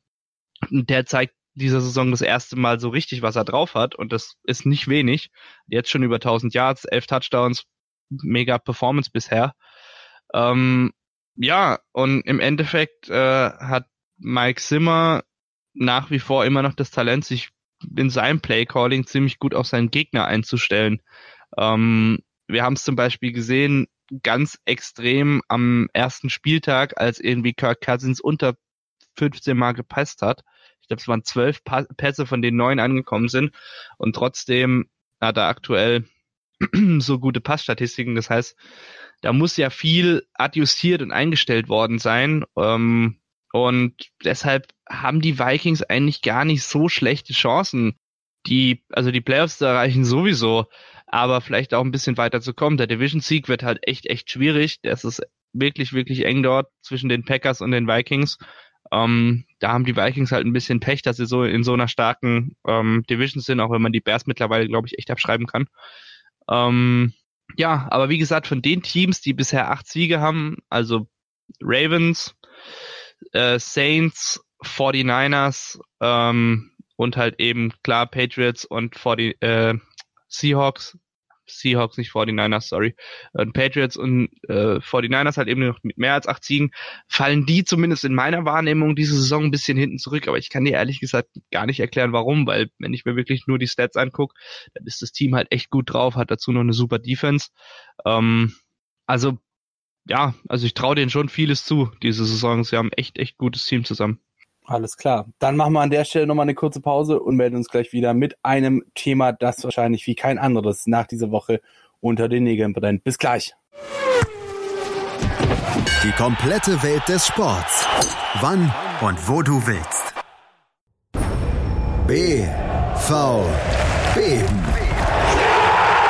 der zeigt dieser Saison das erste Mal so richtig, was er drauf hat und das ist nicht wenig. Jetzt schon über 1000 Yards, 11 Touchdowns, mega Performance bisher. Ähm, ja, und im Endeffekt äh, hat Mike Zimmer nach wie vor immer noch das Talent, sich in seinem Playcalling ziemlich gut auf seinen Gegner einzustellen. Ähm, wir haben es zum Beispiel gesehen, ganz extrem am ersten Spieltag, als irgendwie Kirk Cousins unter 15 Mal gepasst hat. Ich glaube, es waren zwölf Pässe, von denen neun angekommen sind. Und trotzdem hat er aktuell so gute Passstatistiken. Das heißt, da muss ja viel adjustiert und eingestellt worden sein. Ähm, und deshalb haben die Vikings eigentlich gar nicht so schlechte Chancen, die, also die Playoffs zu erreichen sowieso, aber vielleicht auch ein bisschen weiter zu kommen. Der Division Sieg wird halt echt, echt schwierig. Das ist wirklich, wirklich eng dort zwischen den Packers und den Vikings. Ähm, da haben die Vikings halt ein bisschen Pech, dass sie so in so einer starken ähm, Division sind, auch wenn man die Bears mittlerweile, glaube ich, echt abschreiben kann. Ähm, ja, aber wie gesagt, von den Teams, die bisher acht Siege haben, also Ravens, äh, Saints, 49ers ähm, und halt eben klar Patriots und 40, äh, Seahawks, Seahawks, nicht 49ers, sorry, äh, Patriots und äh, 49ers halt eben noch mit mehr als acht Siegen, fallen die zumindest in meiner Wahrnehmung diese Saison ein bisschen hinten zurück. Aber ich kann dir ehrlich gesagt gar nicht erklären, warum, weil wenn ich mir wirklich nur die Stats angucke, dann ist das Team halt echt gut drauf, hat dazu noch eine super Defense. Ähm, also ja, also ich traue denen schon vieles zu, diese Saison. Sie haben echt, echt gutes Team zusammen. Alles klar. Dann machen wir an der Stelle nochmal eine kurze Pause und melden uns gleich wieder mit einem Thema, das wahrscheinlich wie kein anderes nach dieser Woche unter den Nägeln brennt. Bis gleich. Die komplette Welt des Sports. Wann und wo du willst. B.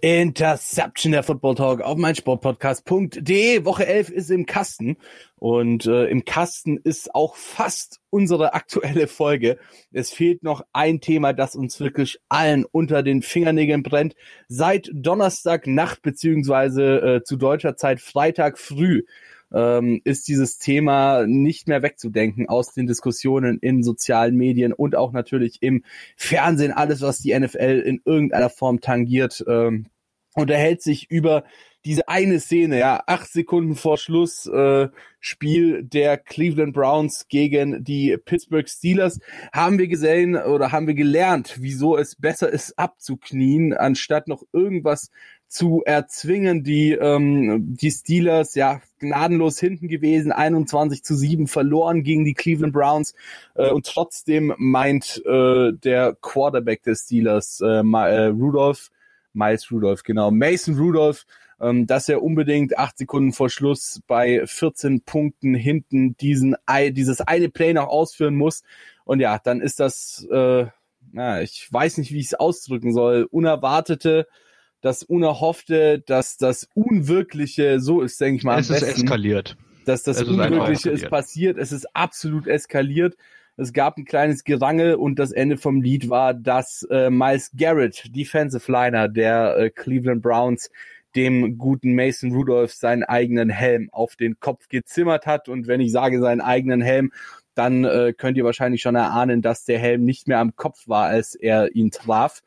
Interception der Football Talk auf meinsportpodcast.de. Woche 11 ist im Kasten und äh, im Kasten ist auch fast unsere aktuelle Folge. Es fehlt noch ein Thema, das uns wirklich allen unter den Fingernägeln brennt. Seit Donnerstag Nacht beziehungsweise äh, zu deutscher Zeit Freitag früh ähm, ist dieses Thema nicht mehr wegzudenken aus den Diskussionen in sozialen Medien und auch natürlich im Fernsehen. Alles, was die NFL in irgendeiner Form tangiert, ähm, unterhält sich über diese eine Szene, ja, acht Sekunden vor Schluss, äh, Spiel der Cleveland Browns gegen die Pittsburgh Steelers, haben wir gesehen oder haben wir gelernt, wieso es besser ist, abzuknien, anstatt noch irgendwas zu erzwingen. Die, ähm, die Steelers, ja, gnadenlos hinten gewesen, 21 zu 7 verloren gegen die Cleveland Browns äh, und trotzdem meint äh, der Quarterback des Steelers, äh, äh, Rudolph, Miles Rudolph, genau, Mason Rudolph, ähm, dass er unbedingt acht Sekunden vor Schluss bei 14 Punkten hinten diesen dieses eine Play noch ausführen muss. Und ja, dann ist das, äh, na, ich weiß nicht, wie ich es ausdrücken soll, unerwartete das Unerhoffte, dass das Unwirkliche, so ist, denke ich mal. Es ist besten, eskaliert. Dass das Unwirkliche ist passiert. Es ist absolut eskaliert. Es gab ein kleines Gerangel und das Ende vom Lied war, dass äh, Miles Garrett, Defensive Liner der äh, Cleveland Browns, dem guten Mason Rudolph seinen eigenen Helm auf den Kopf gezimmert hat. Und wenn ich sage seinen eigenen Helm, dann äh, könnt ihr wahrscheinlich schon erahnen, dass der Helm nicht mehr am Kopf war, als er ihn traf.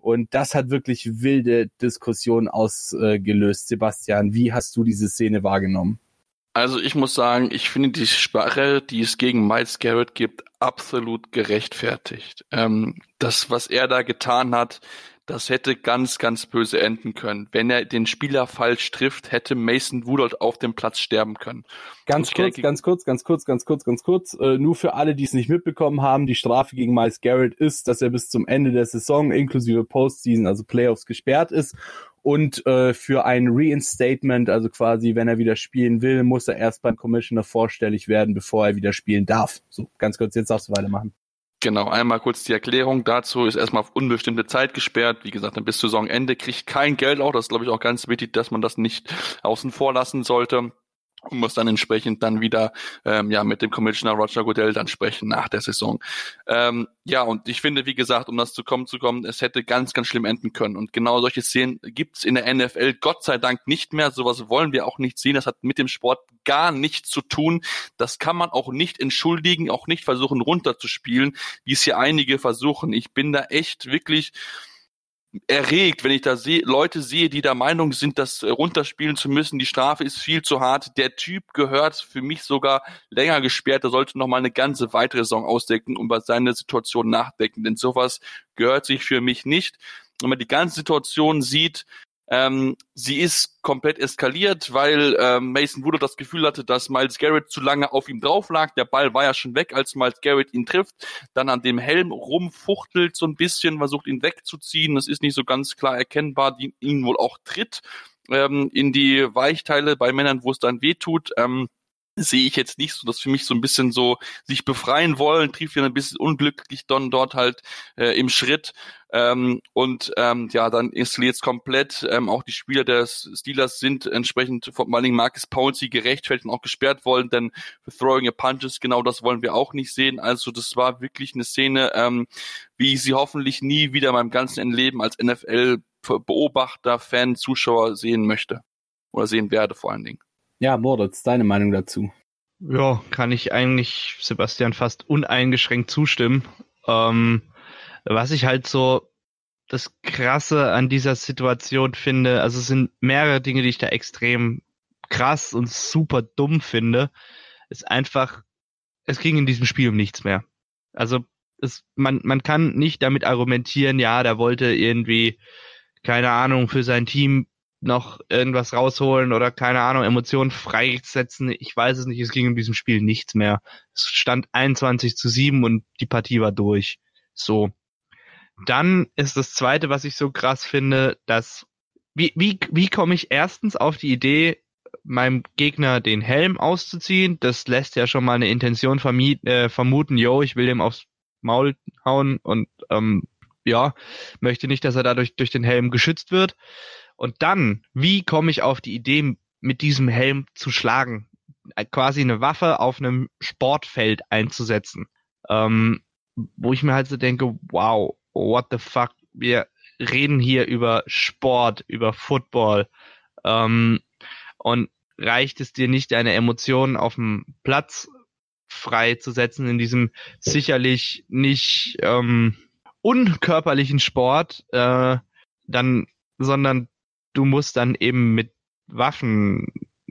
Und das hat wirklich wilde Diskussionen ausgelöst. Sebastian, wie hast du diese Szene wahrgenommen? Also ich muss sagen, ich finde die Sperre, die es gegen Miles Garrett gibt, absolut gerechtfertigt. Ähm, das, was er da getan hat, das hätte ganz, ganz böse enden können. Wenn er den Spieler falsch trifft, hätte Mason Rudolph auf dem Platz sterben können. Ganz kurz, ganz kurz, ganz kurz, ganz kurz, ganz kurz. Äh, nur für alle, die es nicht mitbekommen haben, die Strafe gegen Miles Garrett ist, dass er bis zum Ende der Saison inklusive Postseason, also Playoffs, gesperrt ist. Und äh, für ein Reinstatement, also quasi, wenn er wieder spielen will, muss er erst beim Commissioner vorstellig werden, bevor er wieder spielen darf. So, ganz kurz, jetzt darfst du weitermachen. Genau, einmal kurz die Erklärung dazu, ist erstmal auf unbestimmte Zeit gesperrt, wie gesagt, dann bis Saisonende, kriegt kein Geld auch, das ist glaube ich auch ganz wichtig, dass man das nicht außen vor lassen sollte und muss dann entsprechend dann wieder ähm, ja mit dem Commissioner Roger Goodell dann sprechen nach der Saison. Ähm, ja, und ich finde, wie gesagt, um das zu kommen zu kommen, es hätte ganz, ganz schlimm enden können. Und genau solche Szenen gibt's in der NFL Gott sei Dank nicht mehr. Sowas wollen wir auch nicht sehen. Das hat mit dem Sport gar nichts zu tun. Das kann man auch nicht entschuldigen, auch nicht versuchen runterzuspielen, wie es hier einige versuchen. Ich bin da echt wirklich erregt, wenn ich da sehe, Leute sehe, die der Meinung sind, das äh, runterspielen zu müssen. Die Strafe ist viel zu hart. Der Typ gehört für mich sogar länger gesperrt. Er sollte noch mal eine ganze weitere Saison ausdecken und über seine Situation nachdenken. Denn sowas gehört sich für mich nicht. Wenn man die ganze Situation sieht, ähm, sie ist komplett eskaliert, weil ähm, Mason Rudolph das Gefühl hatte, dass Miles Garrett zu lange auf ihm drauf lag. Der Ball war ja schon weg, als Miles Garrett ihn trifft. Dann an dem Helm rumfuchtelt so ein bisschen, versucht ihn wegzuziehen. Das ist nicht so ganz klar erkennbar, die ihn wohl auch tritt ähm, in die Weichteile bei Männern, wo es dann weh tut. Ähm, sehe ich jetzt nicht so, dass für mich so ein bisschen so sich befreien wollen, trief wir ein bisschen unglücklich dann dort halt äh, im Schritt ähm, und ähm, ja, dann installiert es komplett. Ähm, auch die Spieler des Steelers sind entsprechend vor allen Marcus Pouncey gerechtfertigt und auch gesperrt worden, denn Throwing a Punches, genau das wollen wir auch nicht sehen. Also das war wirklich eine Szene, ähm, wie ich sie hoffentlich nie wieder in meinem ganzen Leben als NFL Beobachter, Fan, Zuschauer sehen möchte. oder sehen werde vor allen Dingen. Ja, Moritz, deine Meinung dazu? Ja, kann ich eigentlich Sebastian fast uneingeschränkt zustimmen. Ähm, was ich halt so das Krasse an dieser Situation finde, also es sind mehrere Dinge, die ich da extrem krass und super dumm finde, ist einfach, es ging in diesem Spiel um nichts mehr. Also es, man, man kann nicht damit argumentieren, ja, der wollte irgendwie, keine Ahnung, für sein Team noch irgendwas rausholen oder keine Ahnung, Emotionen freisetzen. Ich weiß es nicht, es ging in diesem Spiel nichts mehr. Es stand 21 zu 7 und die Partie war durch. So. Dann ist das zweite, was ich so krass finde, dass, wie, wie, wie komme ich erstens auf die Idee, meinem Gegner den Helm auszuziehen? Das lässt ja schon mal eine Intention vermiet, äh, vermuten, yo, ich will dem aufs Maul hauen und, ähm, ja, möchte nicht, dass er dadurch durch den Helm geschützt wird. Und dann, wie komme ich auf die Idee, mit diesem Helm zu schlagen? Äh, quasi eine Waffe auf einem Sportfeld einzusetzen. Ähm, wo ich mir halt so denke, wow, what the fuck? Wir reden hier über Sport, über Football. Ähm, und reicht es dir nicht, deine Emotionen auf dem Platz freizusetzen in diesem sicherlich nicht ähm, unkörperlichen Sport, äh, dann, sondern du musst dann eben mit Waffen,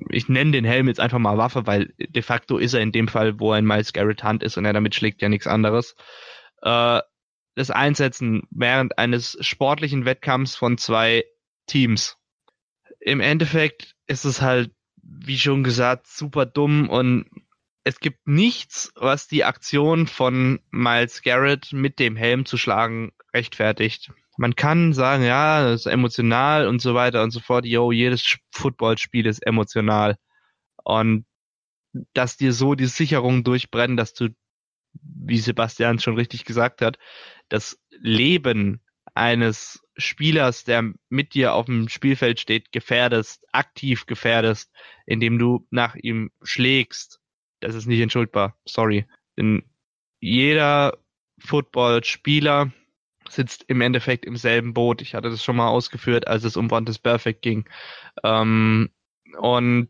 ich nenne den Helm jetzt einfach mal Waffe, weil de facto ist er in dem Fall, wo ein Miles Garrett Hand ist und er damit schlägt ja nichts anderes, äh, das Einsetzen während eines sportlichen Wettkampfs von zwei Teams. Im Endeffekt ist es halt, wie schon gesagt, super dumm und es gibt nichts, was die Aktion von Miles Garrett mit dem Helm zu schlagen rechtfertigt man kann sagen, ja, das ist emotional und so weiter und so fort. Yo, jedes Footballspiel ist emotional. Und dass dir so die Sicherungen durchbrennen, dass du, wie Sebastian schon richtig gesagt hat, das Leben eines Spielers, der mit dir auf dem Spielfeld steht, gefährdest, aktiv gefährdest, indem du nach ihm schlägst, das ist nicht entschuldbar. Sorry. Denn jeder Footballspieler sitzt im Endeffekt im selben Boot. Ich hatte das schon mal ausgeführt, als es um Want is Perfect ging. Ähm, und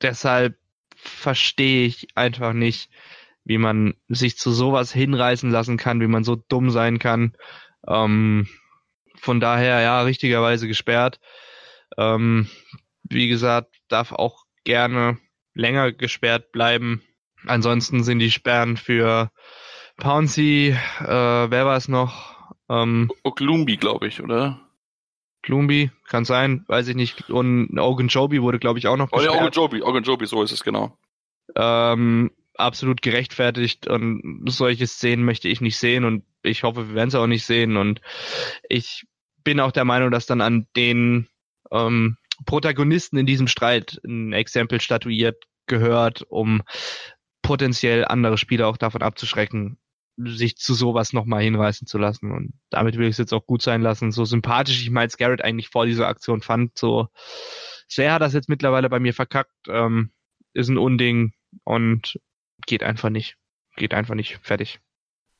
deshalb verstehe ich einfach nicht, wie man sich zu sowas hinreißen lassen kann, wie man so dumm sein kann. Ähm, von daher, ja, richtigerweise gesperrt. Ähm, wie gesagt, darf auch gerne länger gesperrt bleiben. Ansonsten sind die Sperren für Pouncy, äh, wer war es noch? Ähm, Oglumbi, glaube ich, oder? Glumbi, kann sein, weiß ich nicht. Und Ogunjobi wurde, glaube ich, auch noch gesperrt. Oh ja, Ogunjobi, Ogunjobi, so ist es genau. Ähm, absolut gerechtfertigt und solche Szenen möchte ich nicht sehen und ich hoffe, wir werden es auch nicht sehen und ich bin auch der Meinung, dass dann an den ähm, Protagonisten in diesem Streit ein Exempel statuiert gehört, um potenziell andere Spieler auch davon abzuschrecken, sich zu sowas nochmal hinreißen zu lassen. Und damit will ich es jetzt auch gut sein lassen. So sympathisch ich Miles Garrett eigentlich vor dieser Aktion fand, so sehr hat das jetzt mittlerweile bei mir verkackt, ähm, ist ein Unding und geht einfach nicht. Geht einfach nicht. Fertig.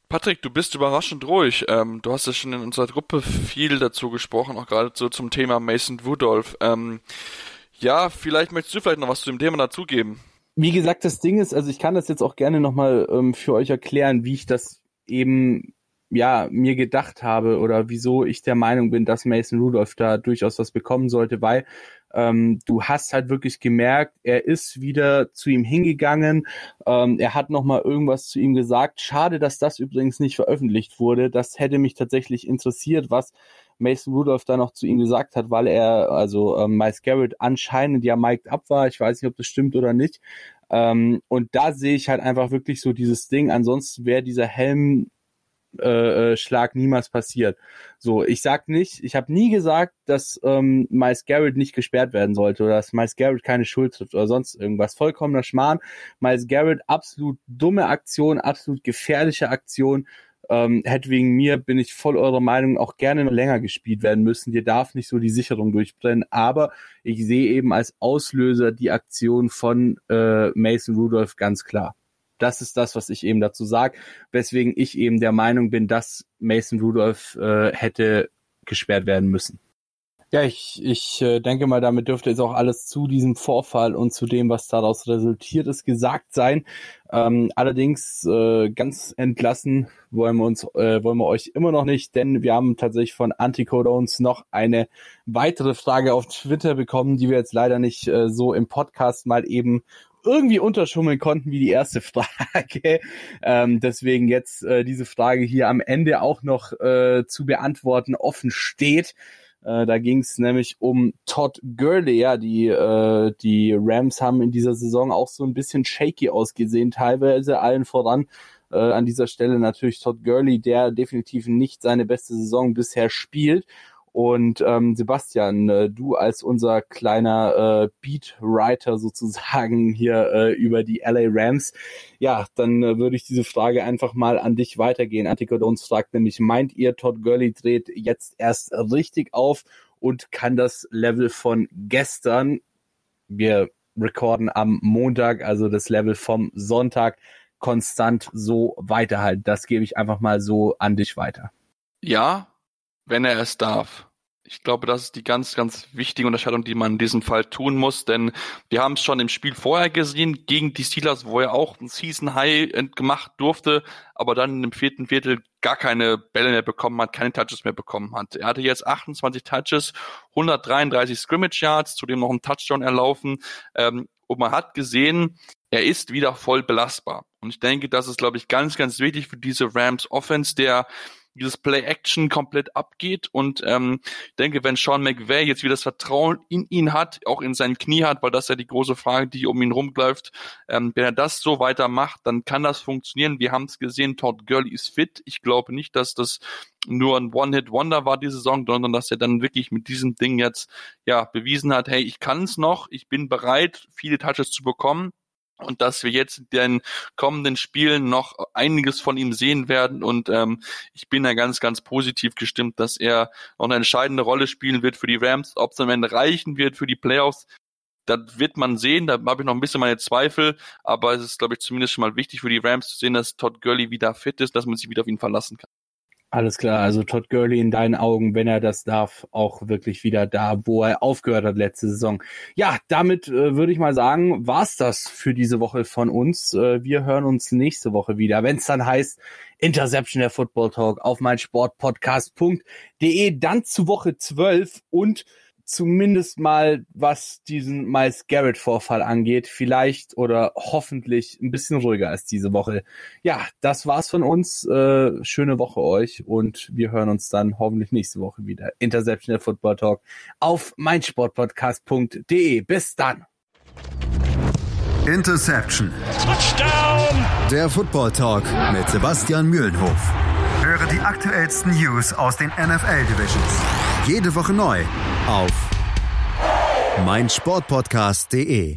Patrick, du bist überraschend ruhig. Ähm, du hast ja schon in unserer Gruppe viel dazu gesprochen, auch gerade so zum Thema Mason Rudolph. Ähm, ja, vielleicht möchtest du vielleicht noch was zu dem Thema dazugeben wie gesagt, das Ding ist, also ich kann das jetzt auch gerne nochmal ähm, für euch erklären, wie ich das eben ja mir gedacht habe oder wieso ich der Meinung bin, dass Mason Rudolph da durchaus was bekommen sollte, weil ähm, du hast halt wirklich gemerkt, er ist wieder zu ihm hingegangen, ähm, er hat nochmal irgendwas zu ihm gesagt. Schade, dass das übrigens nicht veröffentlicht wurde. Das hätte mich tatsächlich interessiert, was Mason Rudolph da noch zu ihm gesagt hat, weil er, also ähm, Miles Garrett anscheinend ja mic'd up war. Ich weiß nicht, ob das stimmt oder nicht. Ähm, und da sehe ich halt einfach wirklich so dieses Ding. Ansonsten wäre dieser Helm äh, äh, Schlag niemals passiert. So, ich sag nicht, ich habe nie gesagt, dass ähm, Miles Garrett nicht gesperrt werden sollte oder dass Miles Garrett keine Schuld trifft oder sonst irgendwas. Vollkommener Schmarrn. Miles Garrett, absolut dumme Aktion, absolut gefährliche Aktion ähm, hätte wegen mir, bin ich voll eurer Meinung, auch gerne noch länger gespielt werden müssen. Dir darf nicht so die Sicherung durchbrennen. Aber ich sehe eben als Auslöser die Aktion von äh, Mason Rudolph ganz klar. Das ist das, was ich eben dazu sage, weswegen ich eben der Meinung bin, dass Mason Rudolph äh, hätte gesperrt werden müssen. Ja, ich, ich äh, denke mal, damit dürfte jetzt auch alles zu diesem Vorfall und zu dem, was daraus resultiert ist, gesagt sein. Ähm, allerdings äh, ganz entlassen wollen wir uns, äh, wollen wir euch immer noch nicht, denn wir haben tatsächlich von Anticodones noch eine weitere Frage auf Twitter bekommen, die wir jetzt leider nicht äh, so im Podcast mal eben irgendwie unterschummeln konnten wie die erste Frage. Ähm, deswegen jetzt äh, diese Frage hier am Ende auch noch äh, zu beantworten offen steht. Äh, da ging es nämlich um Todd Gurley. Ja, die, äh, die Rams haben in dieser Saison auch so ein bisschen shaky ausgesehen, teilweise allen voran. Äh, an dieser Stelle natürlich Todd Gurley, der definitiv nicht seine beste Saison bisher spielt. Und ähm, Sebastian, äh, du als unser kleiner äh, Beatwriter sozusagen hier äh, über die LA Rams, ja, dann äh, würde ich diese Frage einfach mal an dich weitergehen. Antikodons fragt nämlich, meint ihr, Todd Gurley dreht jetzt erst richtig auf und kann das Level von gestern, wir recorden am Montag, also das Level vom Sonntag, konstant so weiterhalten? Das gebe ich einfach mal so an dich weiter. Ja, wenn er es darf. Ich glaube, das ist die ganz, ganz wichtige Unterscheidung, die man in diesem Fall tun muss, denn wir haben es schon im Spiel vorher gesehen, gegen die Steelers, wo er auch ein Season High gemacht durfte, aber dann im vierten Viertel gar keine Bälle mehr bekommen hat, keine Touches mehr bekommen hat. Er hatte jetzt 28 Touches, 133 Scrimmage Yards, zudem noch einen Touchdown erlaufen, ähm, und man hat gesehen, er ist wieder voll belastbar. Und ich denke, das ist, glaube ich, ganz, ganz wichtig für diese Rams Offense, der dieses Play-Action komplett abgeht. Und ähm, ich denke, wenn Sean McVay jetzt wieder das Vertrauen in ihn hat, auch in sein Knie hat, weil das ja die große Frage, die um ihn rumläuft, ähm, wenn er das so weitermacht, dann kann das funktionieren. Wir haben es gesehen, Todd Gurley ist fit. Ich glaube nicht, dass das nur ein One-Hit-Wonder war diese Saison, sondern dass er dann wirklich mit diesem Ding jetzt ja bewiesen hat, hey, ich kann es noch, ich bin bereit, viele Touches zu bekommen und dass wir jetzt in den kommenden Spielen noch einiges von ihm sehen werden. Und ähm, ich bin da ganz, ganz positiv gestimmt, dass er noch eine entscheidende Rolle spielen wird für die Rams. Ob es am Ende reichen wird für die Playoffs, das wird man sehen. Da habe ich noch ein bisschen meine Zweifel. Aber es ist, glaube ich, zumindest schon mal wichtig für die Rams zu sehen, dass Todd Gurley wieder fit ist, dass man sich wieder auf ihn verlassen kann. Alles klar, also Todd Gurley in deinen Augen, wenn er das darf, auch wirklich wieder da, wo er aufgehört hat letzte Saison. Ja, damit äh, würde ich mal sagen, war's das für diese Woche von uns. Äh, wir hören uns nächste Woche wieder, wenn es dann heißt Interception der Football Talk auf meinsportpodcast.de, dann zu Woche 12 und zumindest mal, was diesen Miles Garrett Vorfall angeht, vielleicht oder hoffentlich ein bisschen ruhiger als diese Woche. Ja, das war's von uns. Äh, schöne Woche euch und wir hören uns dann hoffentlich nächste Woche wieder. Interceptional Football Talk auf meinsportpodcast.de. Bis dann. Interception. Touchdown. Der Football Talk mit Sebastian Mühlenhof. Höre die aktuellsten News aus den NFL Divisions. Jede Woche neu auf meinsportpodcast.de